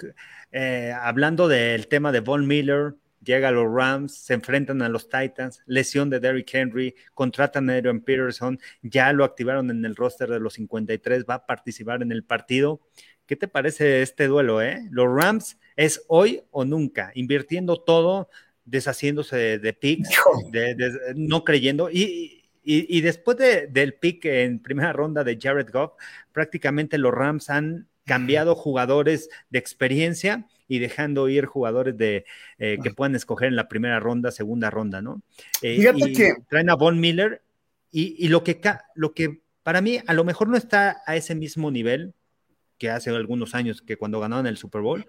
eh, hablando del tema de Von Miller, llega a los Rams, se enfrentan a los Titans, lesión de Derrick Henry, contratan a Adrian Peterson, ya lo activaron en el roster de los 53, va a participar en el partido. ¿Qué te parece este duelo, eh? Los Rams es hoy o nunca, invirtiendo todo, deshaciéndose de, picks, no creyendo. Y, después del pick en primera ronda de Jared Goff, prácticamente los Rams han cambiado jugadores de experiencia y dejando ir jugadores de eh, que puedan escoger en la primera ronda, segunda ronda, ¿no? Eh, Fíjate que traen a Von Miller y, lo, que, lo que para mí a lo mejor no está a ese mismo nivel que hace algunos años que cuando ganaron el Super Bowl,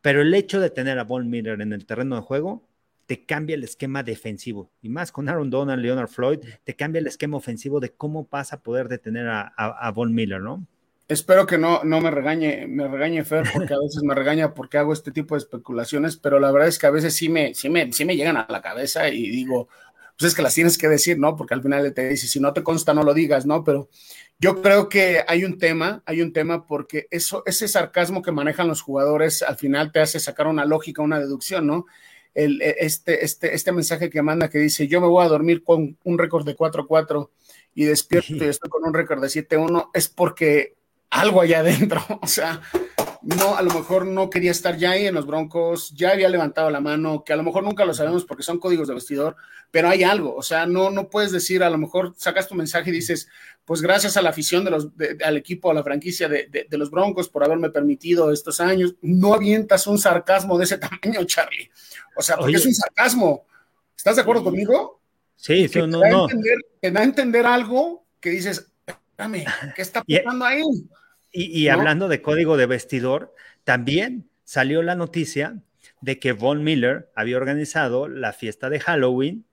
pero el hecho de tener a Von Miller en el terreno de juego te cambia el esquema defensivo. Y más con Aaron Donald, Leonard Floyd, te cambia el esquema ofensivo de cómo vas a poder detener a, a Von Miller, ¿no? Espero que no, no me regañe, me regañe Fer, porque a veces me regaña porque hago este tipo de especulaciones, pero la verdad es que a veces sí me, sí me, sí me llegan a la cabeza y digo, pues es que las tienes que decir, ¿no? Porque al final te dice, si no te consta, no lo digas, ¿no? Pero yo creo que hay un tema, hay un tema porque eso, ese sarcasmo que manejan los jugadores al final te hace sacar una lógica, una deducción, ¿no? El, e, este, este, este mensaje que manda que dice, yo me voy a dormir con un récord de 4-4 y despierto y estoy con un récord de 7-1, es porque algo allá adentro. O sea, no, a lo mejor no quería estar ya ahí en los Broncos, ya había levantado la mano, que a lo mejor nunca lo sabemos porque son códigos de vestidor, pero hay algo. O sea, no, no puedes decir, a lo mejor sacas tu mensaje y dices, pues gracias a la afición de los, al equipo, a la franquicia de, de, los Broncos por haberme permitido estos años. No avientas un sarcasmo de ese tamaño, Charlie. O sea, porque es un sarcasmo. ¿Estás de acuerdo conmigo? Sí, sí, no, no. te da a entender algo que dices, espérame, ¿qué está pasando ahí? Y, hablando de código de vestidor, también salió la noticia de que Von Miller había organizado la fiesta de Halloween.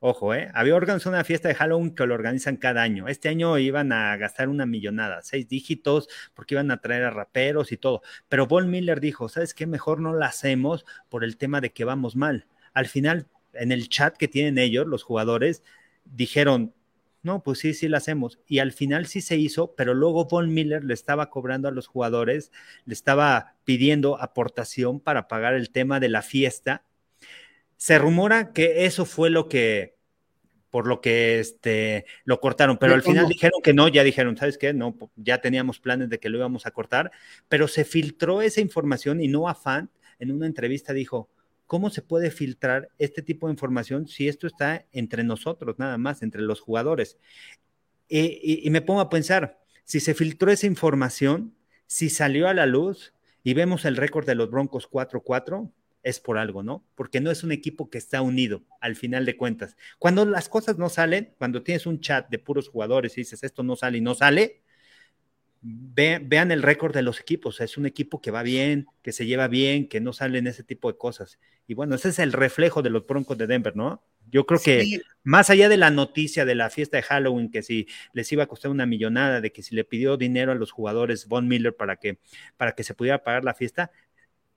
Ojo, ¿eh? Había organizado una fiesta de Halloween que lo organizan cada año. Este año iban a gastar una millonada, seis dígitos, porque iban a traer a raperos y todo. Pero Von Miller dijo, ¿sabes qué? Mejor no la hacemos por el tema de que vamos mal. Al final, en el chat que tienen ellos, los jugadores, dijeron, no, pues sí, sí lo hacemos. Y al final sí se hizo, pero luego Von Miller le estaba cobrando a los jugadores, le estaba pidiendo aportación para pagar el tema de la fiesta. Se rumora que eso fue lo que, por lo que este, lo cortaron, pero al final dijeron que no, ya dijeron, ¿sabes qué? No, ya teníamos planes de que lo íbamos a cortar, pero se filtró esa información y no Fant en una entrevista dijo, ¿cómo se puede filtrar este tipo de información si esto está entre nosotros, nada más, entre los jugadores? y, me pongo a pensar, si se filtró esa información, si salió a la luz y vemos el récord de los Broncos 4-4, es por algo, ¿no? Porque no es un equipo que está unido al final de cuentas. Cuando las cosas no salen, cuando tienes un chat de puros jugadores y dices esto no sale y no sale, vean el récord de los equipos. Es un equipo que va bien, que se lleva bien, que no salen ese tipo de cosas. Y bueno, ese es el reflejo de los Broncos de Denver, ¿no? Yo creo que más allá de la noticia de la fiesta de Halloween, que si les iba a costar una millonada, de que si le pidió dinero a los jugadores Von Miller para que, para que se pudiera pagar la fiesta,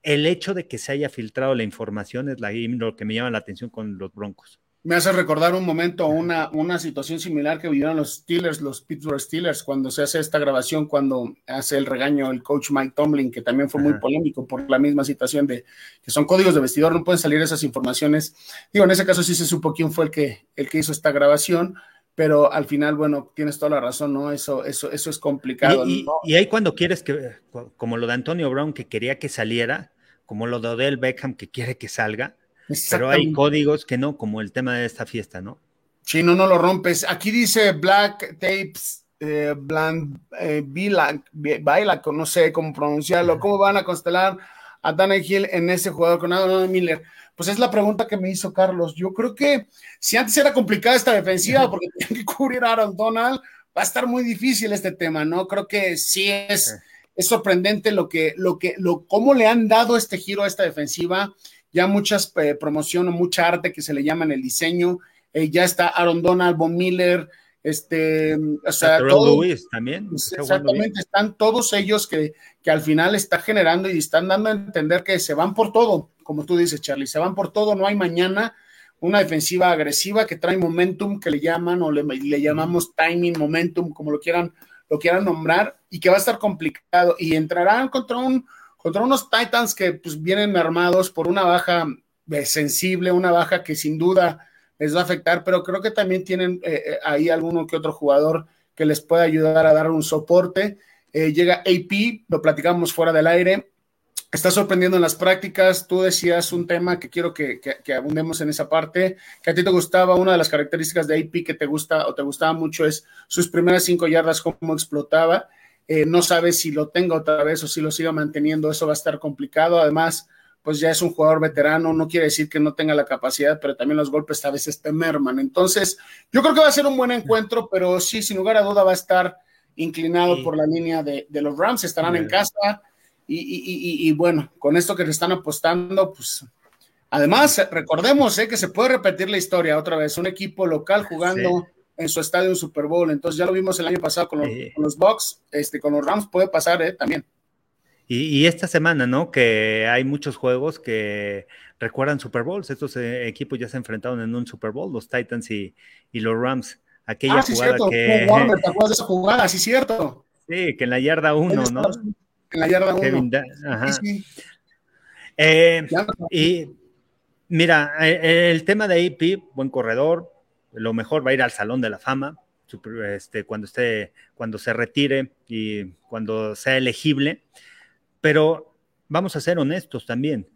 el hecho de que se haya filtrado la información es lo que me llama la atención con los Broncos me hace recordar un momento, una, una situación similar que vivieron los Steelers, los Pittsburgh Steelers, cuando se hace esta grabación, cuando hace el regaño el coach Mike Tomlin, que también fue muy polémico por la misma situación de que son códigos de vestidor, no pueden salir esas informaciones. Digo, en ese caso sí se supo quién fue el que, el que hizo esta grabación, pero al final, bueno, tienes toda la razón, ¿no? Eso, eso, eso es complicado. Y, y, ahí cuando quieres que, como lo de Antonio Brown, que quería que saliera, como lo de Odell Beckham, que quiere que salga, pero hay códigos que no, como el tema de esta fiesta, ¿no? Sí, no, no lo rompes. Aquí dice Black Tapes, eh, Bland, eh, Baila, no sé cómo pronunciarlo. ¿Cómo van a constelar a Dana Hill en ese jugador con Adam Miller? Pues es la pregunta que me hizo Carlos. Yo creo que si antes era complicada esta defensiva porque tenían que cubrir a Aaron Donald, va a estar muy difícil este tema, ¿no? Creo que sí es es sorprendente lo que, lo que, lo, cómo le han dado este giro a esta defensiva. Ya muchas eh, promociones, mucha arte que se le llama en el diseño. Eh, ya está Aaron Donald, Von Miller, este, o sea, también. Exactamente, están todos ellos que, que al final está generando y están dando a entender que se van por todo, como tú dices, Charlie, se van por todo, no hay mañana una defensiva agresiva que trae momentum, que le llaman o le, le llamamos timing, momentum, como lo quieran, lo quieran nombrar, y que va a estar complicado. Y entrarán contra, un, contra unos Titans que pues, vienen armados por una baja sensible, una baja que sin duda les va a afectar, pero creo que también tienen eh, eh, ahí alguno que otro jugador que les pueda ayudar a dar un soporte. Eh, llega AP, lo platicamos fuera del aire, está sorprendiendo en las prácticas. Tú decías un tema que quiero que, que, abundemos en esa parte, que a ti te gustaba, una de las características de AP que te gusta o te gustaba mucho es sus primeras cinco yardas, cómo explotaba. No sabes si lo tenga otra vez o si lo siga manteniendo, eso va a estar complicado. Además, pues ya es un jugador veterano, no quiere decir que no tenga la capacidad, pero también los golpes a veces te merman. Entonces, yo creo que va a ser un buen encuentro, pero sí, sin lugar a duda va a estar inclinado por la línea de, los Rams, estarán en casa y, bueno, con esto que le están apostando, pues además, recordemos eh, que se puede repetir la historia otra vez, un equipo local jugando. En su estadio Super Bowl, entonces ya lo vimos el año pasado con los, con los Bucks, este, con los Rams puede pasar eh, también. Y, esta semana, ¿no? Que hay muchos juegos que recuerdan Super Bowls. Estos eh, equipos ya se enfrentaron en un Super Bowl, los Titans y, los Rams. Aquella ah, sí, jugada cierto. que. ¿Te acuerdas de esa jugada? Sí, cierto. Sí, que en la yarda 1, ¿no? En la yarda 1. Ajá. Sí, eh, y mira, eh, el tema de AP, buen corredor, lo mejor va a ir al Salón de la Fama. Este, cuando esté, cuando se retire y cuando sea elegible. Pero vamos a ser honestos también.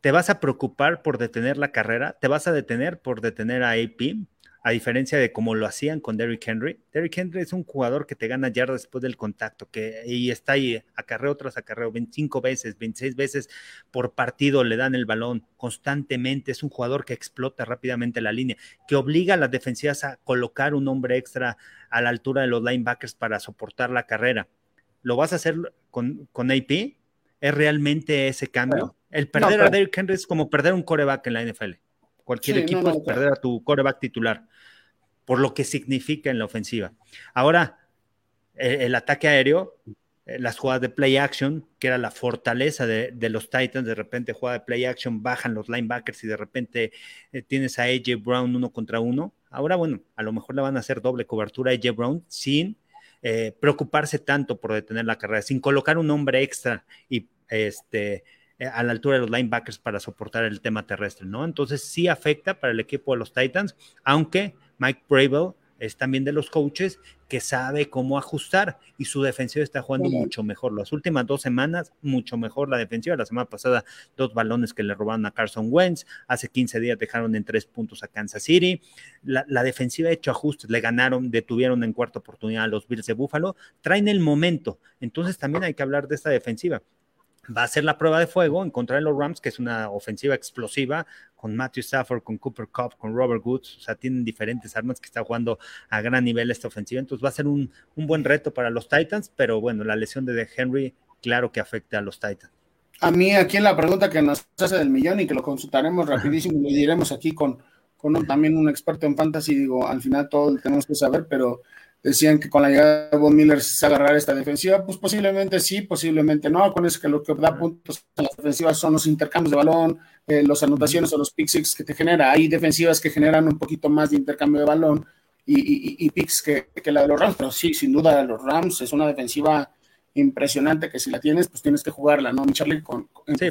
¿Te vas a preocupar por detener la carrera? ¿Te vas a detener por detener a AP? A diferencia de como lo hacían con Derrick Henry. Derrick Henry es un jugador que te gana yardas después del contacto, que y está ahí acarreo tras acarreo, 25 veces, 26 veces por partido le dan el balón constantemente. Es un jugador que explota rápidamente la línea, que obliga a las defensivas a colocar un hombre extra a la altura de los linebackers para soportar la carrera lo vas a hacer con, con AP, ¿es realmente ese cambio? El perder a Derrick Henry es como perder un coreback en la NFL. Cualquier equipo es perder a tu coreback titular, por lo que significa en la ofensiva. Ahora, el, ataque aéreo, eh, las jugadas de play action, que era la fortaleza de, los Titans, de repente jugada de play action, bajan los linebackers y de repente eh, tienes a AJ Brown uno contra uno. Ahora, bueno, a lo mejor le van a hacer doble cobertura a AJ Brown sin eh, preocuparse tanto por detener la carrera, sin colocar un hombre extra y este, a la altura de los linebackers para soportar el tema terrestre, ¿no? Entonces sí afecta para el equipo de los Titans, aunque Mike Bravel es también de los coaches que sabe cómo ajustar y su defensiva está jugando mucho mejor. Las últimas dos semanas, mucho mejor la defensiva. La semana pasada, dos balones que le robaron a Carson Wentz. Hace 15 días dejaron en tres puntos a Kansas City. La, la defensiva ha hecho ajustes, le ganaron, detuvieron en cuarta oportunidad a los Bills de Buffalo. Traen el momento. Entonces también hay que hablar de esta defensiva va a ser la prueba de fuego en contra de los Rams, que es una ofensiva explosiva con Matthew Stafford, con Cooper Cup, con Robert Woods, o sea, tienen diferentes armas que está jugando a gran nivel esta ofensiva, entonces va a ser un, buen reto para los Titans, pero bueno, la lesión de Henry, claro que afecta a los Titans. A mí aquí en la pregunta que nos hace del millón y que lo consultaremos rapidísimo y diremos aquí con, con también un experto en fantasy, digo, al final todo lo tenemos que saber, pero decían que con la llegada de Von Miller se agarrar esta defensiva, pues posiblemente sí, posiblemente no. Con eso que lo que da puntos a las defensivas son los intercambios de balón, eh, las anotaciones o los pick que te genera. Hay defensivas que generan un poquito más de intercambio de balón y, y, picks que, que, la de los Rams, pero sí, sin duda los Rams es una defensiva impresionante que si la tienes, pues tienes que jugarla, ¿no, Charlie? Con, sí,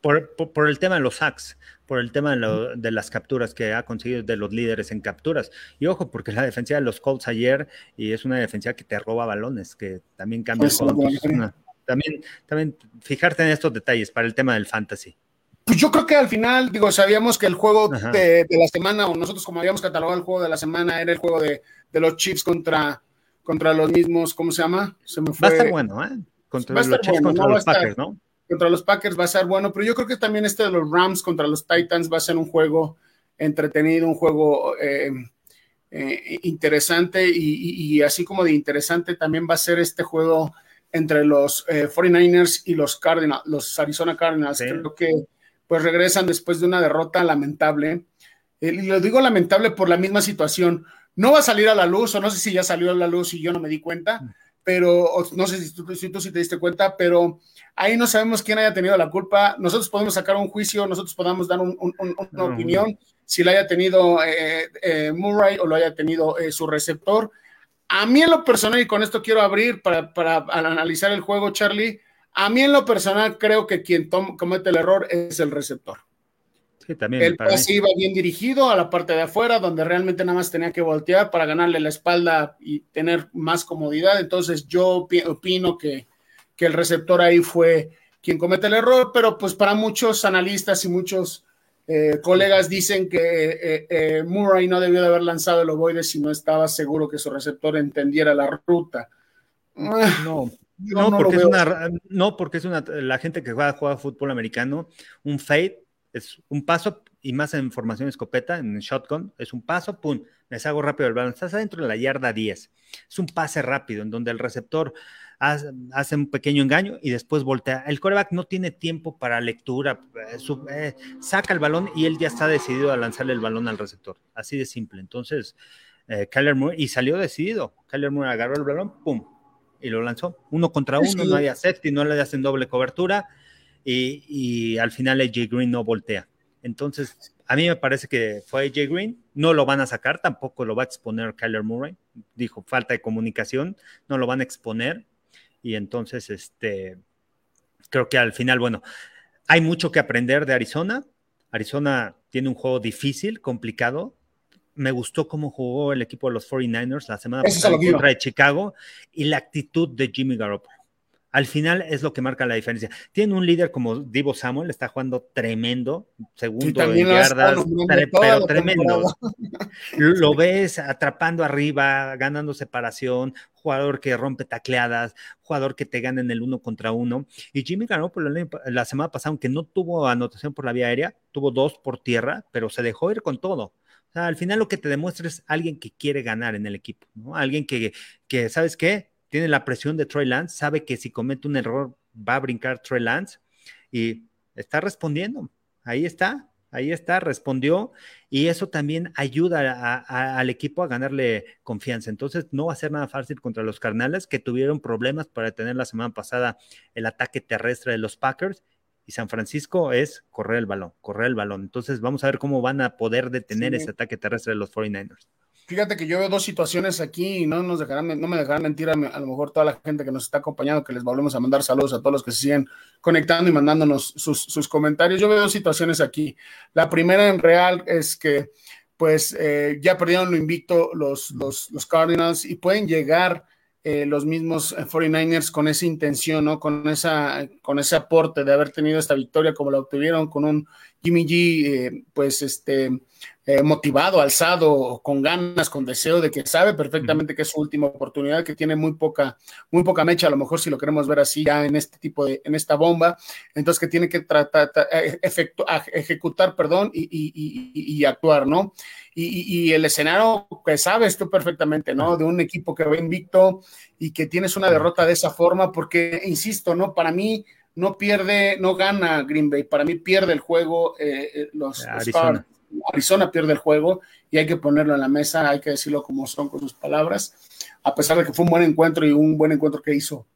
por, el tema de los sacks, por el tema de, las capturas que ha conseguido de los líderes en capturas. Y ojo, porque la defensiva de los Colts ayer, y es una defensiva que te roba balones, que también cambia pues, también, también fijarte en estos detalles para el tema del fantasy. Pues yo creo que al final, digo, sabíamos que el juego de, la semana, o nosotros como habíamos catalogado el juego de la semana, era el juego de, de los Chiefs contra contra los mismos, ¿cómo se llama? Se me fue. Va a estar bueno, ¿eh? Contra, los, contra los Packers, ¿no? Contra los Packers va a ser bueno, pero yo creo que también este de los Rams contra los Titans va a ser un juego entretenido, un juego eh, eh, interesante y, así como de interesante también va a ser este juego entre los 49ers y los Cardinals, los Arizona Cardinals. Creo que pues regresan después de una derrota lamentable. y lo digo lamentable por la misma situación. No va a salir a la luz, o no sé si ya salió a la luz y yo no me di cuenta, pero no sé si tú, si tú sí te diste cuenta, pero ahí no sabemos quién haya tenido la culpa. Nosotros podemos sacar un juicio, nosotros podemos dar una opinión, si la haya tenido eh, eh, Murray o lo haya tenido eh, su receptor. A mí en lo personal, y con esto quiero abrir para, para analizar el juego, Charlie, a mí en lo personal creo que quien comete el error es el receptor. Sí, también. El pase iba bien dirigido a la parte de afuera, donde realmente nada más tenía que voltear para ganarle la espalda y tener más comodidad. Entonces yo opino que, que el receptor ahí fue quien comete el error, pero pues para muchos analistas y muchos eh, colegas dicen que eh, eh, Murray no debió de haber lanzado el ovoide si no estaba seguro que su receptor entendiera la ruta. No, no, porque es una, no, porque es una, la gente que juega, juega fútbol americano, un fade es un paso y más en formación escopeta, en shotgun, es un paso, pum, me salgo rápido el balón, estás adentro de la yarda 10. Es un pase rápido en donde el receptor hace, un pequeño engaño y después voltea. El coreback no tiene tiempo para lectura, eh, eh, saca el balón y él ya está decidido a lanzarle el balón al receptor, así de simple. Entonces, eh, Kyler Moore, y salió decidido. Kyler Moore agarró el balón, pum, y lo lanzó. Uno contra uno, no había safety, no le hacen doble cobertura y, al final AJ Green no voltea. Entonces, a mí me parece que fue AJ Green, no lo van a sacar, tampoco lo va a exponer Kyler Murray, dijo falta de comunicación, no lo van a exponer y entonces, este, creo que al final, bueno, hay mucho que aprender de Arizona. Arizona tiene un juego difícil, complicado, me gustó cómo jugó el equipo de los 49ers la semana pasada contra de Chicago y la actitud de Jimmy Garoppolo. Al final es lo que marca la diferencia. Tiene un líder como Divo Samuel, está jugando tremendo, segundo en yardas, pero tremendo. Lo ves atrapando arriba, ganando separación, jugador que rompe tacleadas, jugador que te gana en el uno contra uno. Y Jimmy Garoppolo la semana pasada, aunque no tuvo anotación por la vía aérea, tuvo dos por tierra, pero se dejó ir con todo al final lo que te demuestra es alguien que quiere ganar en el equipo, ¿no? Alguien que, que, ¿sabes qué? Tiene la presión de Troy Lance, sabe que si comete un error va a brincar Troy Lance y está respondiendo. Ahí está, ahí está, respondió y eso también ayuda al equipo a ganarle confianza. Entonces no va a ser nada fácil contra los carnales que tuvieron problemas para detener la semana pasada el ataque terrestre de los Packers y San Francisco es correr el balón, correr el balón. Entonces vamos a ver cómo van a poder detener ese ataque terrestre de los 49ers. Fíjate que yo veo dos situaciones aquí y no nos dejarán, no me dejarán mentir a, lo mejor toda la gente que nos está acompañando, que les volvemos a mandar saludos a todos los que se siguen conectando y mandándonos sus, comentarios. Yo veo dos situaciones aquí. La primera en real es que pues eh, ya perdieron lo invicto los, los, los Cardinals y pueden llegar eh, los mismos 49ers con esa intención, ¿no? Con, esa, con ese aporte de haber tenido esta victoria como la obtuvieron con un Jimmy G, eh, pues, este, eh, motivado, alzado, con ganas, con deseo de que sabe perfectamente que es su última oportunidad, que tiene muy poca, muy poca mecha, a lo mejor si lo queremos ver así ya en este tipo de, en esta bomba, entonces que tiene que tratar, eh, ejecutar, perdón, y, actuar, ¿no? Y, el escenario que sabes tú perfectamente, ¿no? De un equipo que va invicto y que tienes una derrota de esa forma, porque, insisto, ¿no? Para mí, no pierde, no gana Green Bay, para mí pierde el juego eh, los, los Arizona pierde el juego y hay que ponerlo en la mesa, hay que decirlo como son con sus palabras, a pesar de que fue un buen encuentro y un buen encuentro que hizo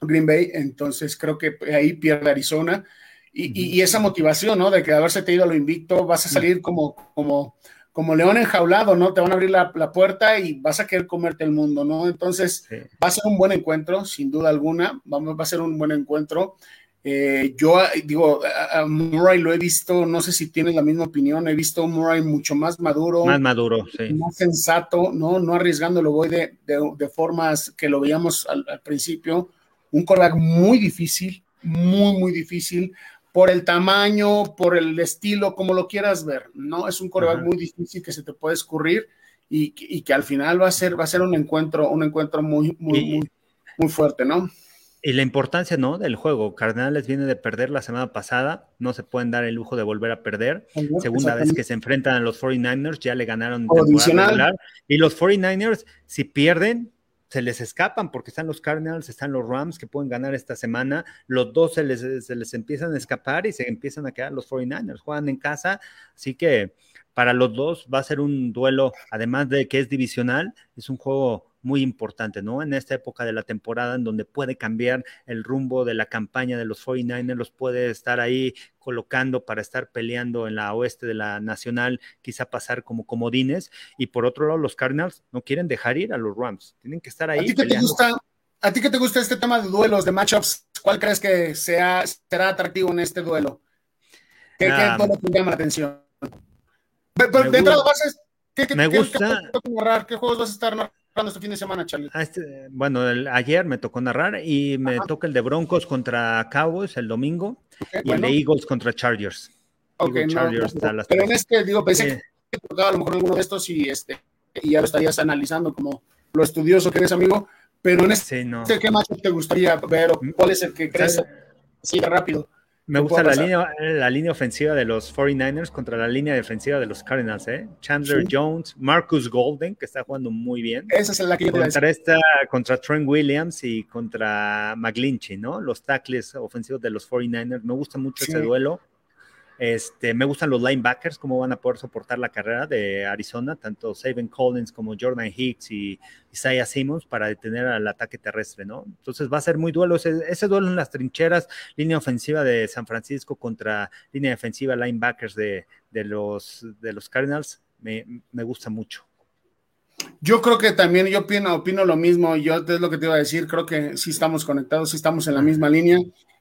Green Bay, entonces creo que ahí pierde Arizona y, esa motivación, ¿no? De que haberse te ido a lo invicto, vas a salir como, como, como león enjaulado, ¿no? Te van a abrir la, puerta y vas a querer comerte el mundo, ¿no? Entonces va a ser un buen encuentro, sin duda alguna, vamos, va a ser un buen encuentro. Eh, yo ah, digo, a, Murray lo he visto, no sé si tienes la misma opinión, he visto a Murray mucho más maduro, más maduro, más sensato, no, no arriesgándolo voy de, de, formas que lo veíamos al, principio. Un coreback muy difícil, muy, muy difícil por el tamaño, por el estilo, como lo quieras ver, ¿no? Es un coreback muy difícil que se te puede escurrir y, y, que al final va a ser, va a ser un encuentro, un encuentro muy, muy, muy, muy fuerte, ¿no? Y la importancia, ¿no? Del juego. Cardenales viene de perder la semana pasada, no se pueden dar el lujo de volver a perder. Segunda vez que se enfrentan a los 49ers, ya le ganaron temporada Y los 49ers, si pierden, se les escapan porque están los Cardinals, están los Rams que pueden ganar esta semana, los dos se les, se les empiezan a escapar y se empiezan a quedar los 49ers, juegan en casa, así que para los dos va a ser un duelo, además de que es divisional, es un juego muy importante, ¿no? En esta época de la temporada en donde puede cambiar el rumbo de la campaña de los 49ers, los puede estar ahí colocando para estar peleando en la oeste de la nacional, quizá pasar como comodines, y por otro lado los Cardinals no quieren dejar ir a los Rams, tienen que estar ahí. ¿A ti qué te gusta, a ti te gusta este tema de duelos, de matchups? ¿Cuál crees que sea, será atractivo en este duelo? ¿Qué, ah, te llama la atención? de entrada, ¿qué, me gusta. ¿Qué, juegos vas a estar este fin de semana, Charlie? Ah, este, bueno, ayer me tocó narrar y me toca el de Broncos contra Cowboys el domingo y el de Eagles contra Chargers. Ok, pero en este, digo, pensé que tocaba a lo mejor alguno de estos y, este, y ya lo estarías analizando como lo estudioso que eres, amigo. Pero en este, ¿qué macho te gustaría ver o mm. cuál es el que crees? Sí, rápido. Me gusta la línea, la línea ofensiva de los 49ers contra la línea defensiva de los Cardinals, ¿eh? Chandler Jones, Marcus Golden, que está jugando muy bien. Esa es la que yo contra, esta, contra Trent Williams y contra McGlinchey, ¿no? Los tackles ofensivos de los 49ers. Me gusta mucho ese duelo. Este, me gustan los linebackers, cómo van a poder soportar la carrera de Arizona, tanto Saban Collins como Jordan Hicks y Isaiah Simmons para detener al ataque terrestre, ¿no? Entonces va a ser muy duelo, ese, duelo en las trincheras, línea ofensiva de San Francisco contra línea defensiva linebackers de, los, de los Cardinals, me, me gusta mucho. Yo creo que también, yo opino, opino lo mismo, yo es lo que te iba a decir, creo que sí estamos conectados, sí estamos en la misma línea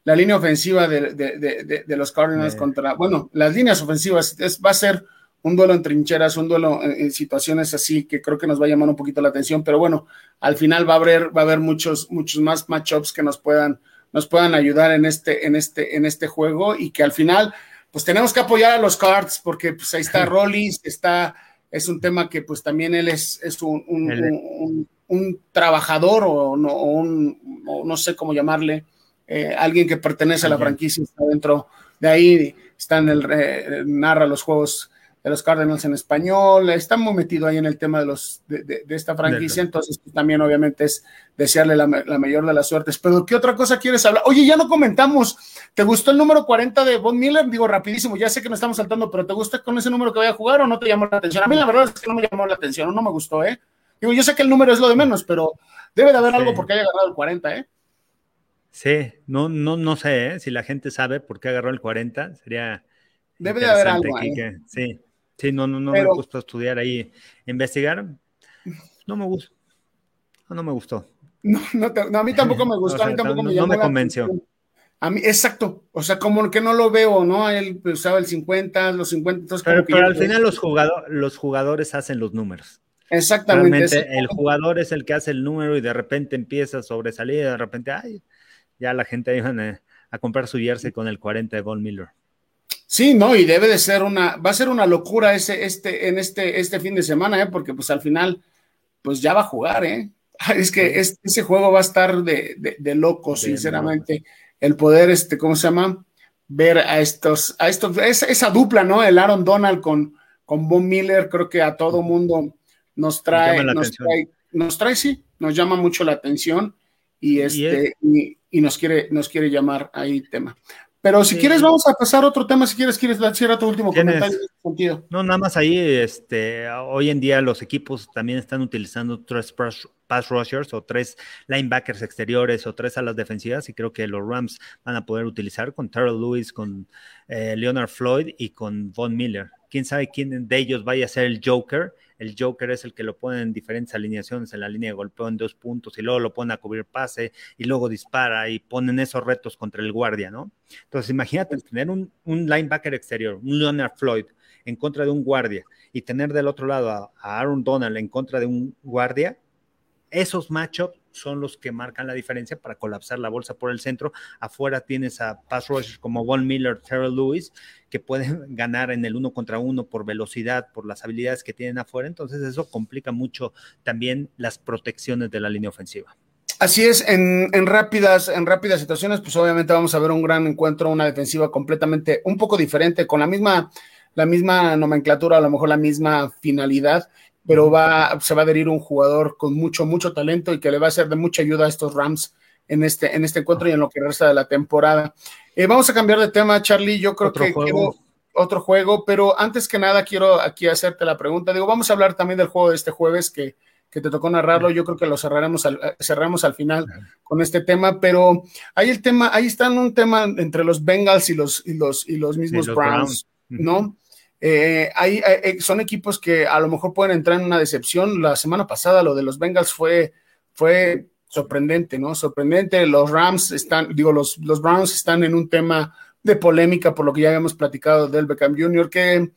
la línea ofensiva de, los Cardinals contra, bueno, las líneas ofensivas es, va a ser un duelo en trincheras, un duelo en, situaciones así que creo que nos va a llamar un poquito la atención, pero bueno, al final va a haber, va a haber muchos, muchos más matchups que nos puedan, nos puedan ayudar en este, en este, en este juego y que al final, pues tenemos que apoyar a los Cards porque pues ahí está Rollins, está, es un tema que pues también él es, es un, un, trabajador o no, un, o no sé cómo llamarle, eh, alguien que pertenece a la franquicia está dentro de ahí, está en el, eh, narra los juegos de los Cardinals en español, está muy metido ahí en el tema de, los, de, esta franquicia, entonces pues, también obviamente es desearle la, mayor de las suertes. Pero ¿qué otra cosa quieres hablar? Oye, ya no comentamos, ¿te gustó el número 40 de Von Miller? Digo rapidísimo, ya sé que nos estamos saltando, pero ¿te gusta con ese número que vaya a jugar o no te llamó la atención? A mí la verdad es que no me llamó la atención, no me gustó, ¿eh? Digo, yo sé que el número es lo de menos, pero debe de haber algo porque haya agarrado el 40, ¿eh? Sí, no, no, no sé ¿eh? si la gente sabe por qué agarró el 40, sería. Debe de haber algo. sí, sí, no, no, no me gustó estudiar ahí, investigar. No me gustó. No, me gustó. No, no, a mí tampoco me gustó, a mí tampoco me No me convenció. A mí, exacto, o sea, como que no lo veo, ¿no? Él usaba el 50, los 50, entonces Pero, al final los, los jugadores hacen los números. Exactamente. el jugador es el que hace el número y de repente empieza a sobresalir, de repente, ay, ya la gente iba a, comprar su jersey con el 40 de Von Miller. Sí, no, y debe de ser una, va a ser una locura ese, este, en este, este fin de semana, ¿eh? porque pues al final, pues ya va a jugar, ¿eh? Es que ese juego va a estar de, de, loco, sinceramente. El poder, este, ¿cómo se llama? Ver a estos, a estos, esa, dupla, ¿no? El Aaron Donald con, con Von Miller, creo que a todo mundo nos trae, nos trae, nos trae, sí, nos llama mucho la atención y este, y nos quiere, nos quiere llamar ahí tema. Pero si quieres, vamos a pasar a otro tema. Si quieres, quieres cierra tu último comentario en ese sentido. No, nada más ahí, este, hoy en día los equipos también están utilizando tres pass rushers o tres linebackers exteriores o tres alas defensivas y creo que los Rams van a poder utilizar con Terrell Lewis, con eh, Leonard Floyd y con Von Miller. Quién sabe quién de ellos vaya a ser el Joker el Joker es el que lo pone en diferentes alineaciones en la línea de golpeo en dos puntos y luego lo pone a cubrir pase y luego dispara y ponen esos retos contra el guardia, ¿no? Entonces imagínate tener un, linebacker exterior, un Leonard Floyd en contra de un guardia y tener del otro lado a Aaron Donald en contra de un guardia, esos matchups son los que marcan la diferencia para colapsar la bolsa por el centro. Afuera tienes a pass rushers como Von Miller, Terrell Lewis, que pueden ganar en el uno contra uno por velocidad, por las habilidades que tienen afuera. Entonces eso complica mucho también las protecciones de la línea ofensiva. Así es, en, rápidas, en rápidas situaciones, pues obviamente vamos a ver un gran encuentro, una defensiva completamente un poco diferente, con la misma, la misma nomenclatura, a lo mejor la misma finalidad, pero va, se va a adherir un jugador con mucho, mucho talento y que le va a ser de mucha ayuda a estos Rams en este, en este encuentro y en lo que resta de la temporada. Eh, vamos a cambiar de tema, Charlie. Yo creo que quiero otro juego, pero antes que nada quiero aquí hacerte la pregunta. Digo, vamos a hablar también del juego de este jueves que, que te tocó narrarlo. Yo creo que lo cerraremos al, eh, cerramos al final con este tema, pero ahí el tema, ahí está un tema entre los Bengals y los, y los, y los mismos Browns, ¿no? Eh, hay, eh, son equipos que a lo mejor pueden entrar en una decepción. La semana pasada lo de los Bengals fue, fue sorprendente, ¿no? Sorprendente. Los Rams están, digo, los, los Browns están en un tema de polémica por lo que ya habíamos platicado del Beckham Jr., que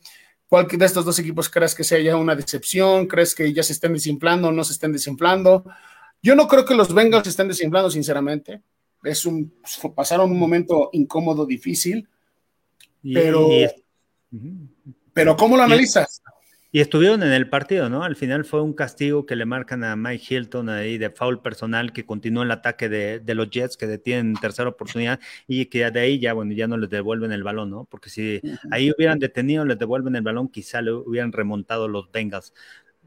¿Cuál de estos dos equipos crees que sea ya una decepción? ¿Crees que ya se estén desinflando o no se estén desinflando? Yo no creo que los Bengals se estén desinflando, sinceramente. Es un, pasaron un momento incómodo, difícil, pero, pero ¿cómo lo analizas? Y estuvieron en el partido, ¿no? Al final fue un castigo que le marcan a Mike Hilton ahí de foul personal que continuó el ataque de, los Jets que detienen tercera oportunidad y que de ahí ya, bueno, ya no les devuelven el balón, ¿no? Porque si ahí hubieran detenido, les devuelven el balón, quizá le hubieran remontado los Bengals.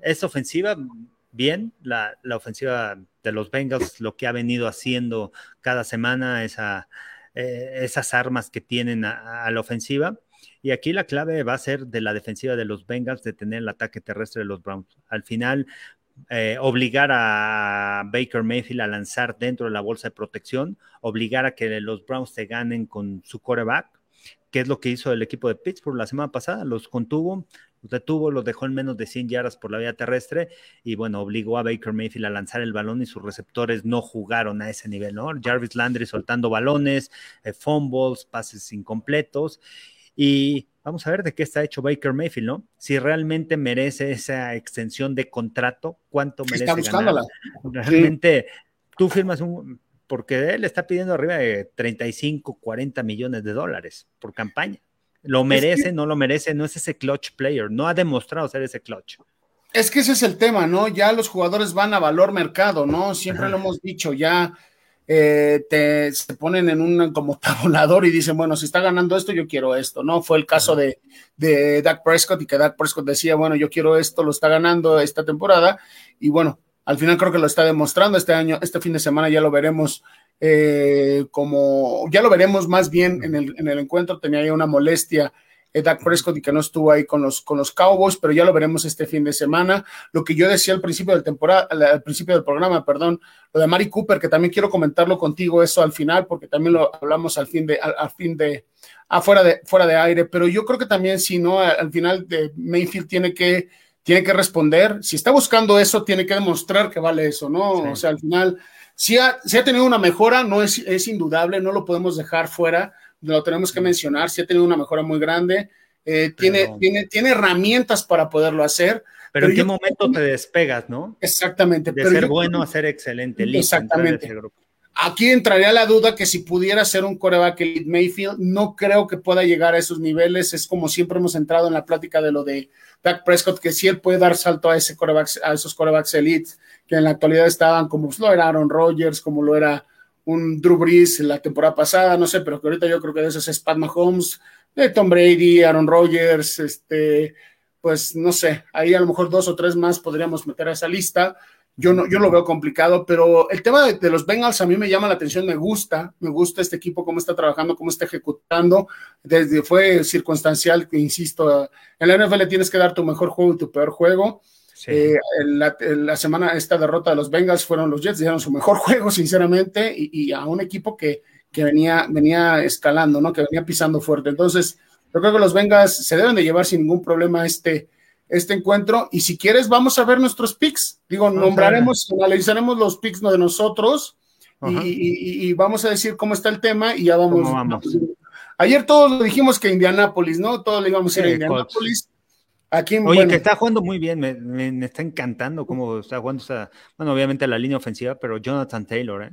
Es ofensiva, bien, la, ofensiva de los Bengals, lo que ha venido haciendo cada semana, esa, eh, esas armas que tienen a la ofensiva y aquí la clave va a ser de la defensiva de los Bengals de tener el ataque terrestre de los Browns. Al final, eh, obligar a Baker Mayfield a lanzar dentro de la bolsa de protección, obligar a que los Browns se ganen con su coreback, que es lo que hizo el equipo de Pittsburgh la semana pasada, los contuvo, los detuvo, los dejó en menos de 100 yardas por la vía terrestre y bueno, obligó a Baker Mayfield a lanzar el balón y sus receptores no jugaron a ese nivel, ¿no? Jarvis Landry soltando balones, eh, fumbles, pases incompletos y vamos a ver de qué está hecho Baker Mayfield, ¿no? Si realmente merece esa extensión de contrato, cuánto merece. Está buscándola. Realmente tú firmas un, porque él está pidiendo arriba de 35, 40 millones de dólares por campaña. ¿Lo merece, no lo merece? No es ese clutch player, no ha demostrado ser ese clutch. Es que ese es el tema, ¿no? Ya los jugadores van a valor mercado, ¿no? Siempre lo hemos dicho, ya eh, te, se ponen en un como tabulador y dicen, bueno, si está ganando esto, yo quiero esto, ¿no? Fue el caso de, de Dak Prescott y que Dak Prescott decía, bueno, yo quiero esto, lo está ganando esta temporada y bueno, al final creo que lo está demostrando este año, este fin de semana ya lo veremos eh, como, ya lo veremos más bien en el, en el encuentro, tenía ahí una molestia Dak Prescott y que no estuvo ahí con los, con los Cowboys, pero ya lo veremos este fin de semana. Lo que yo decía al principio del temporada, al principio del programa, perdón, lo de Mari Cooper, que también quiero comentarlo contigo eso al final, porque también lo hablamos al fin de, al, fin de, afuera de, fuera de aire, pero yo creo que también si no, al final de Mayfield tiene que, tiene que responder, si está buscando eso, tiene que demostrar que vale eso, ¿no? O sea, al final, si ha, si ha tenido una mejora, no es, es indudable, no lo podemos dejar fuera, lo tenemos que mencionar, sí ha tenido una mejora muy grande, eh, tiene, tiene, tiene herramientas para poderlo hacer. Pero, en qué momento te despegas, ¿no? Exactamente. De ser bueno a ser excelente. exactamente. Aquí entraría la duda que si pudiera ser un coreback elite Mayfield, no creo que pueda llegar a esos niveles. Es como siempre hemos entrado en la plática de lo de Dak Prescott, que si él puede dar salto a, ese a esos corebacks elite, que en la actualidad estaban como lo era Aaron Rodgers, como lo era un Drew Brees la temporada pasada, no sé, pero que ahorita yo creo que de esos es Pat Mahomes, de Tom Brady, Aaron Rodgers, este, pues no sé, ahí a lo mejor dos o tres más podríamos meter a esa lista. Yo no, yo lo veo complicado, pero el tema de, los Bengals a mí me llama la atención, me gusta, me gusta este equipo, cómo está trabajando, cómo está ejecutando. Desde fue circunstancial, insisto, en la NFL tienes que dar tu mejor juego y tu peor juego. Eh, la, semana, esta derrota de los Bengals fueron los Jets, dieron su mejor juego, sinceramente, y, a un equipo que, que, venía, venía escalando, ¿no? Que venía pisando fuerte. Entonces, yo creo que los Bengals se deben de llevar sin ningún problema este, este encuentro. Y si quieres, vamos a ver nuestros picks. Digo, nombraremos, analizaremos los picks de nosotros y, vamos a decir cómo está el tema y ya vamos. Ayer todos dijimos que Indianápolis, ¿no? Todos le íbamos a ir a Indianápolis. Oye, que está jugando muy bien, me, está encantando cómo está jugando. bueno, obviamente la línea ofensiva, pero Jonathan Taylor, ¿eh?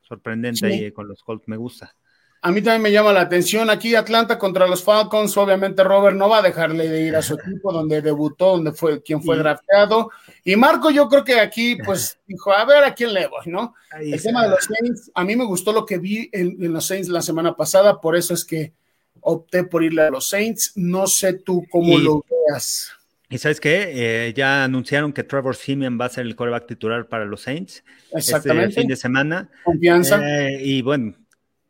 sorprendente ahí con los Colts, me gusta. A mí también me llama la atención. Aquí Atlanta contra los Falcons. Obviamente Robert no va a dejarle de ir a su equipo donde debutó, donde fue quien fue drafteado. Y Marco, yo creo que aquí, pues, dijo, a ver a quién le voy, ¿no? El tema de los Saints, a mí me gustó lo que vi en, en, los Saints la semana pasada, por eso es que opté por irle a los Saints. No sé tú cómo lo veas. Y sabes qué, eh, ya anunciaron que Trevor Simeon va a ser el coreback titular para los Saints este fin de semana. Confianza. Eh, y bueno,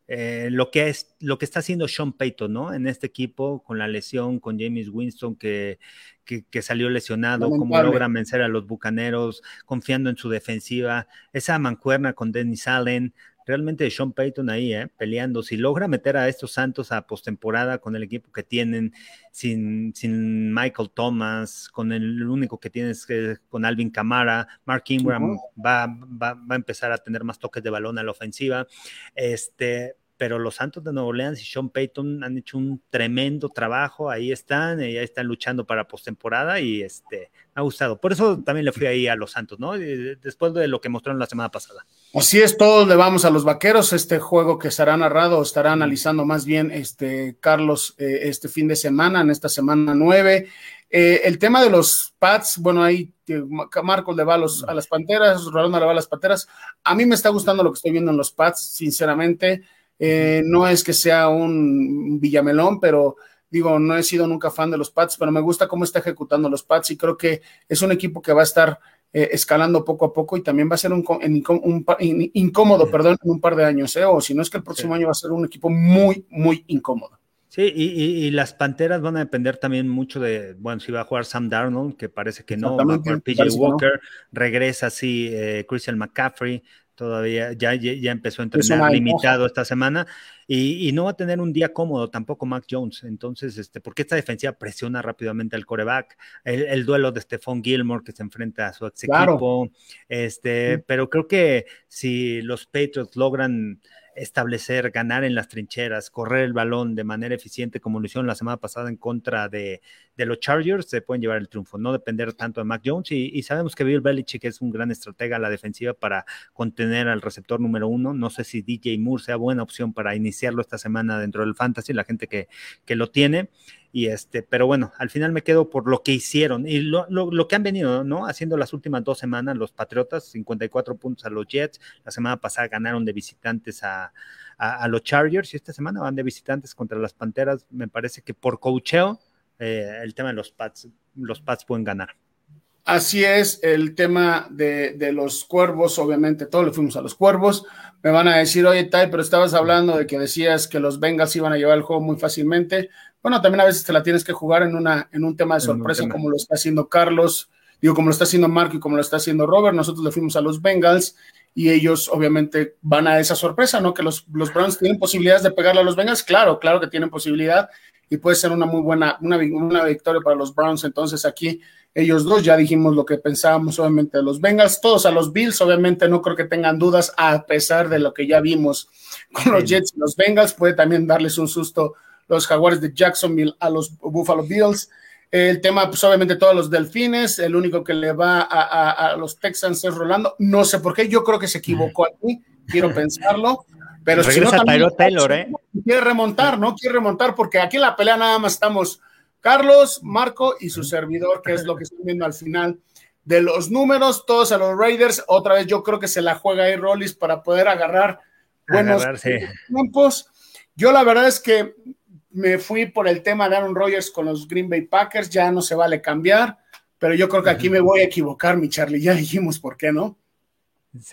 eh, lo, que es, lo que está haciendo Sean Payton, ¿no? En este equipo, con la lesión, con James Winston, que, que, salió lesionado, cómo logra vencer a los bucaneros, confiando en su defensiva, esa mancuerna con Dennis Allen, realmente Sean Payton ahí, ¿eh? peleando. Si logra meter a estos Santos a postemporada con el equipo que tienen, sin, sin Michael Thomas, con el único que tienes que con Alvin Camara, Mark Ingram va, va, va, a empezar a tener más toques de balón a la ofensiva. Este, pero los Santos de Nueva Orleans y Sean Payton han hecho un tremendo trabajo, ahí están, y ahí están luchando para postemporada y este, me ha gustado. Por eso también le fui ahí a los Santos, ¿no? Después de lo que mostraron la semana pasada. Así es, todos le vamos a los vaqueros, este juego que será narrado, estará analizando más bien este Carlos eh, este fin de semana, en esta semana nueve. Eh, el tema de los Pats, bueno, ahí Marcos le va a, los, a las Panteras, Rolando le va a las Panteras. A mí me está gustando lo que estoy viendo en los Pats, sinceramente. Eh, no es que sea un Villamelón, pero digo, no he sido nunca fan de los Pats, pero me gusta cómo está ejecutando los Pats y creo que es un equipo que va a estar eh, escalando poco a poco y también va a ser un, incómodo, perdón, en un par de años, ¿eh? o si no es que el próximo año va a ser un equipo muy, muy incómodo. Sí, y, las Panteras van a depender también mucho de, bueno, si va a jugar Sam Darnold, que parece que no, va a jugar PJ Walker, regresa así Christian McCaffrey, todavía ya, ya empezó a entrenar limitado esta semana y, no va a tener un día cómodo tampoco Mac Jones. Entonces, este, porque esta defensiva presiona rápidamente al coreback, el, duelo de Stephon Gilmore que se enfrenta a su ex equipo, este, pero creo que si los Patriots logran establecer, ganar en las trincheras, correr el balón de manera eficiente como lo hicieron la semana pasada en contra de, los Chargers, se pueden llevar el triunfo, no depender tanto de Mac Jones y, sabemos que Bill Belichick es un gran estratega a la defensiva para contener al receptor número uno, no sé si DJ Moore sea buena opción para iniciarlo esta semana dentro del fantasy, la gente que, que lo tiene, y este, pero bueno, al final me quedo por lo que hicieron y lo, que han venido, ¿no? Haciendo las últimas dos semanas los Patriotas, 54 puntos a los Jets, la semana pasada ganaron de visitantes a, los Chargers y esta semana van de visitantes contra las Panteras, me parece que por cocheo eh, el tema de los Pats, los Pats pueden ganar. Así es, el tema de, de, los cuervos, obviamente, todos le fuimos a los cuervos. Me van a decir, oye, Tai, pero estabas hablando de que decías que los Bengals iban a llevar el juego muy fácilmente. Bueno, también a veces te la tienes que jugar en, una, en un tema de sorpresa, como lo está haciendo Carlos, digo, como lo está haciendo Marco y como lo está haciendo Robert. Nosotros le fuimos a los Bengals y ellos obviamente van a esa sorpresa, ¿no? Que los, los Browns tienen posibilidades de pegarle a los Bengals. Claro, claro que tienen posibilidad y puede ser una muy buena, una, una victoria para los Browns. Entonces aquí ellos dos ya dijimos lo que pensábamos obviamente de los Bengals, todos a los Bills, obviamente no creo que tengan dudas a pesar de lo que ya vimos con los Jets y los Bengals, puede también darles un susto los Jaguares de Jacksonville a los Buffalo Bills. El tema, pues obviamente todos los delfines, el único que le va a, los Texans es Rolando. No sé por qué, yo creo que se equivocó aquí, quiero pensarlo. Pero si no, Taylor, ¿eh? quiere remontar, ¿no? Quiere remontar, porque aquí en la pelea nada más estamos Carlos, Marco y su servidor, que es lo que estoy viendo al final de los números, todos a los Raiders. Otra vez yo creo que se la juega ahí Rollis para poder agarrar buenos tiempos. Yo la verdad es que me fui por el tema de Aaron Rodgers con los Green Bay Packers, ya no se vale cambiar, pero yo creo que aquí me voy a equivocar, mi Charlie, ya dijimos por qué, ¿no?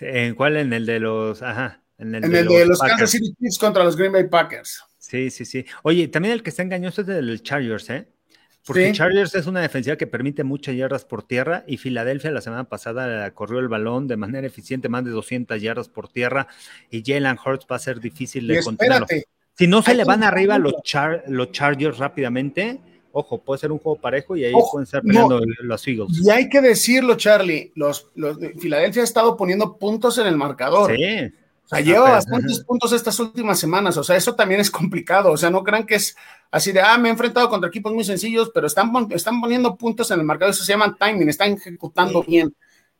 ¿En cuál? En el de los, ajá, en el, de, los, Kansas City Chiefs contra los Green Bay Packers. Sí, sí, sí. Oye, también el que está engañoso es el Chargers, ¿eh? Porque Chargers es una defensiva que permite muchas yardas por tierra y Filadelfia la semana pasada corrió el balón de manera eficiente, más de 200 yardas por tierra y Jalen Hurts va a ser difícil de contenerlo. Si no se le van arriba los, los Chargers rápidamente, ojo, puede ser un juego parejo y ahí pueden estar peleando los Eagles. Y hay que decirlo, Charlie, los, los Filadelfia ha estado poniendo puntos en el marcador. Sí. O sea, lleva bastantes puntos estas últimas semanas, o sea, eso también es complicado, o sea, no crean que es así de, ah, me he enfrentado contra equipos muy sencillos, pero están, están poniendo puntos en el marcador, eso se llama timing, están ejecutando bien.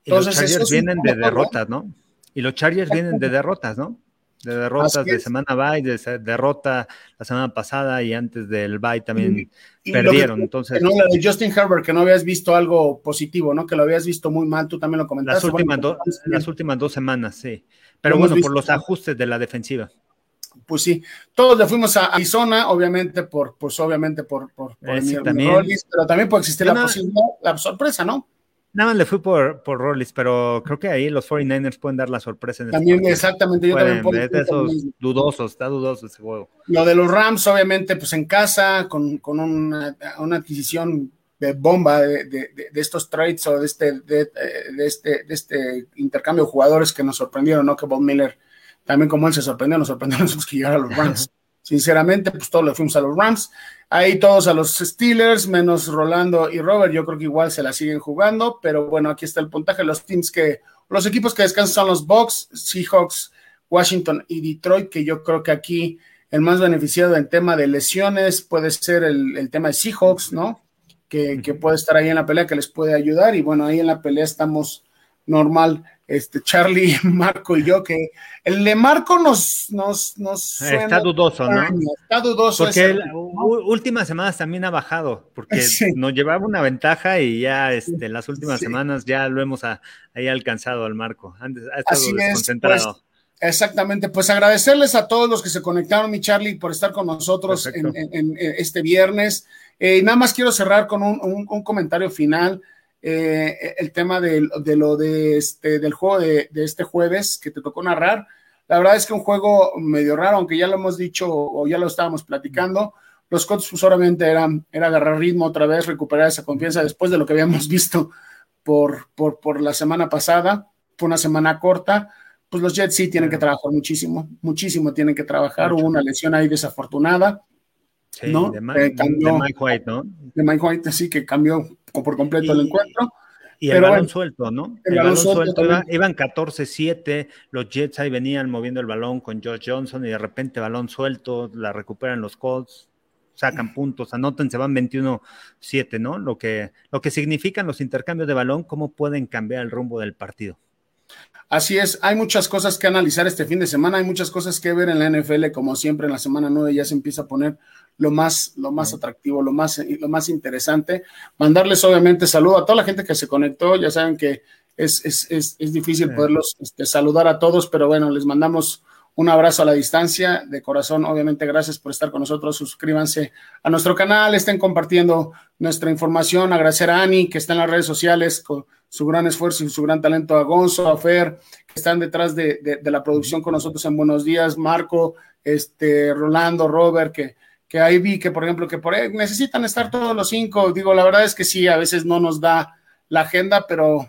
Entonces, los Chargers vienen de derrotas, ¿no? Y los Chargers vienen de derrotas, ¿no? De derrotas de semana bye, de derrota la semana pasada y antes del bye también perdieron. entonces, no, de Justin Herbert, que no habías visto algo positivo, ¿no? Que lo habías visto muy mal, tú también lo comentaste. Las últimas, las últimas dos semanas, sí. Pero bueno, por los ajustes de la defensiva. pues sí, todos le fuimos a Arizona, obviamente por, pues obviamente por, por, también. pero también puede existir la posibilidad, la sorpresa, ¿no? Nada más le fui por, por Rollis, pero creo que ahí los 49ers pueden dar la sorpresa. En este también, exactamente, yo también puedo. De esos dudosos, está dudoso ese juego. Lo de los Rams, obviamente, pues en casa, con, con una, una, adquisición de bomba de, de, de, estos trades o de este, de, este, de este intercambio de jugadores que nos sorprendieron, ¿no? Que Bob Miller, también como él se sorprendió, nos sorprendieron los que llegaron a los Rams. Sinceramente, pues todos le fuimos a los Rams. Ahí todos a los Steelers, menos Rolando y Robert. Yo creo que igual se la siguen jugando, pero bueno, aquí está el puntaje. Los teams que, los equipos que descansan son los Bucks, Seahawks, Washington y Detroit, que yo creo que aquí el más beneficiado en tema de lesiones puede ser el, tema de Seahawks, ¿no? Que, que, puede estar ahí en la pelea, que les puede ayudar. Y bueno, ahí en la pelea estamos normal este Charlie, Marco y yo, que el de Marco nos, nos, nos está dudoso, ¿no? Está dudoso. Porque últimas semanas también ha bajado, porque nos llevaba una ventaja y ya este, las últimas semanas ya lo hemos ahí alcanzado al Marco. Antes ha estado Así desconcentrado. pues, exactamente, pues agradecerles a todos los que se conectaron, mi Charlie, por estar con nosotros en, este viernes. Eh, nada más quiero cerrar con un, un comentario final. Eh, el tema de, lo de este, del juego de, este jueves que te tocó narrar. La verdad es que un juego medio raro, aunque ya lo hemos dicho o ya lo estábamos platicando. Los Colts pues, solamente eran era agarrar ritmo otra vez, recuperar esa confianza después de lo que habíamos visto por, por, por la semana pasada. Fue una semana corta. Pues los Jets sí tienen que trabajar muchísimo, muchísimo tienen que trabajar. Hubo una lesión ahí desafortunada. ¿No? De, Mike White, ¿no? De Mike White, sí, que cambió por completo el encuentro. Y el balón suelto, ¿no? El, balón, suelto, iban 14-7, los Jets ahí venían moviendo el balón con Josh Johnson y de repente balón suelto, la recuperan los Colts, sacan puntos, anoten, se van 21-7, ¿no? Lo que, lo que significan los intercambios de balón, cómo pueden cambiar el rumbo del partido. Así es, hay muchas cosas que analizar este fin de semana, hay muchas cosas que ver en la NFL, como siempre en la semana 9 ya se empieza a poner lo más, lo más atractivo, lo más, lo más interesante. Mandarles obviamente saludo a toda la gente que se conectó, ya saben que es, es, es, es difícil poderlos este, saludar a todos, pero bueno, les mandamos un abrazo a la distancia, de corazón, obviamente, gracias por estar con nosotros. Suscríbanse a nuestro canal, estén compartiendo nuestra información. Agradecer a Ani, que está en las redes sociales con su gran esfuerzo y su gran talento, a Gonzo, a Fer, que están detrás de, de, la producción con nosotros en Buenos Días, Marco, este, Rolando, Robert, que, que ahí vi que, por ejemplo, que por ahí necesitan estar todos los cinco. Digo, la verdad es que sí, a veces no nos da la agenda, pero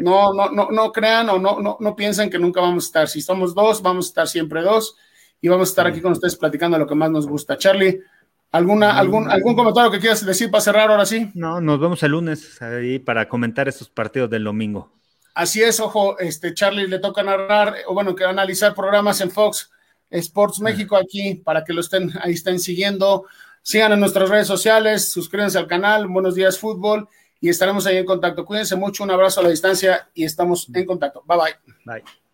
no, no, no, no crean o no, no, no piensen que nunca vamos a estar. Si somos dos, vamos a estar siempre dos y vamos a estar aquí con ustedes platicando lo que más nos gusta. Charlie, ¿alguna, algún, algún comentario que quieras decir para cerrar ahora sí? No, nos vemos el lunes ahí para comentar estos partidos del domingo. Así es, ojo, este Charlie le toca narrar, o bueno, que analizar programas en Fox Sports México aquí para que lo estén, ahí estén siguiendo. Sigan en nuestras redes sociales, suscríbanse al canal, Buenos Días Fútbol y estaremos ahí en contacto. Cuídense mucho, un abrazo a la distancia y estamos en contacto. Bye bye. Bye.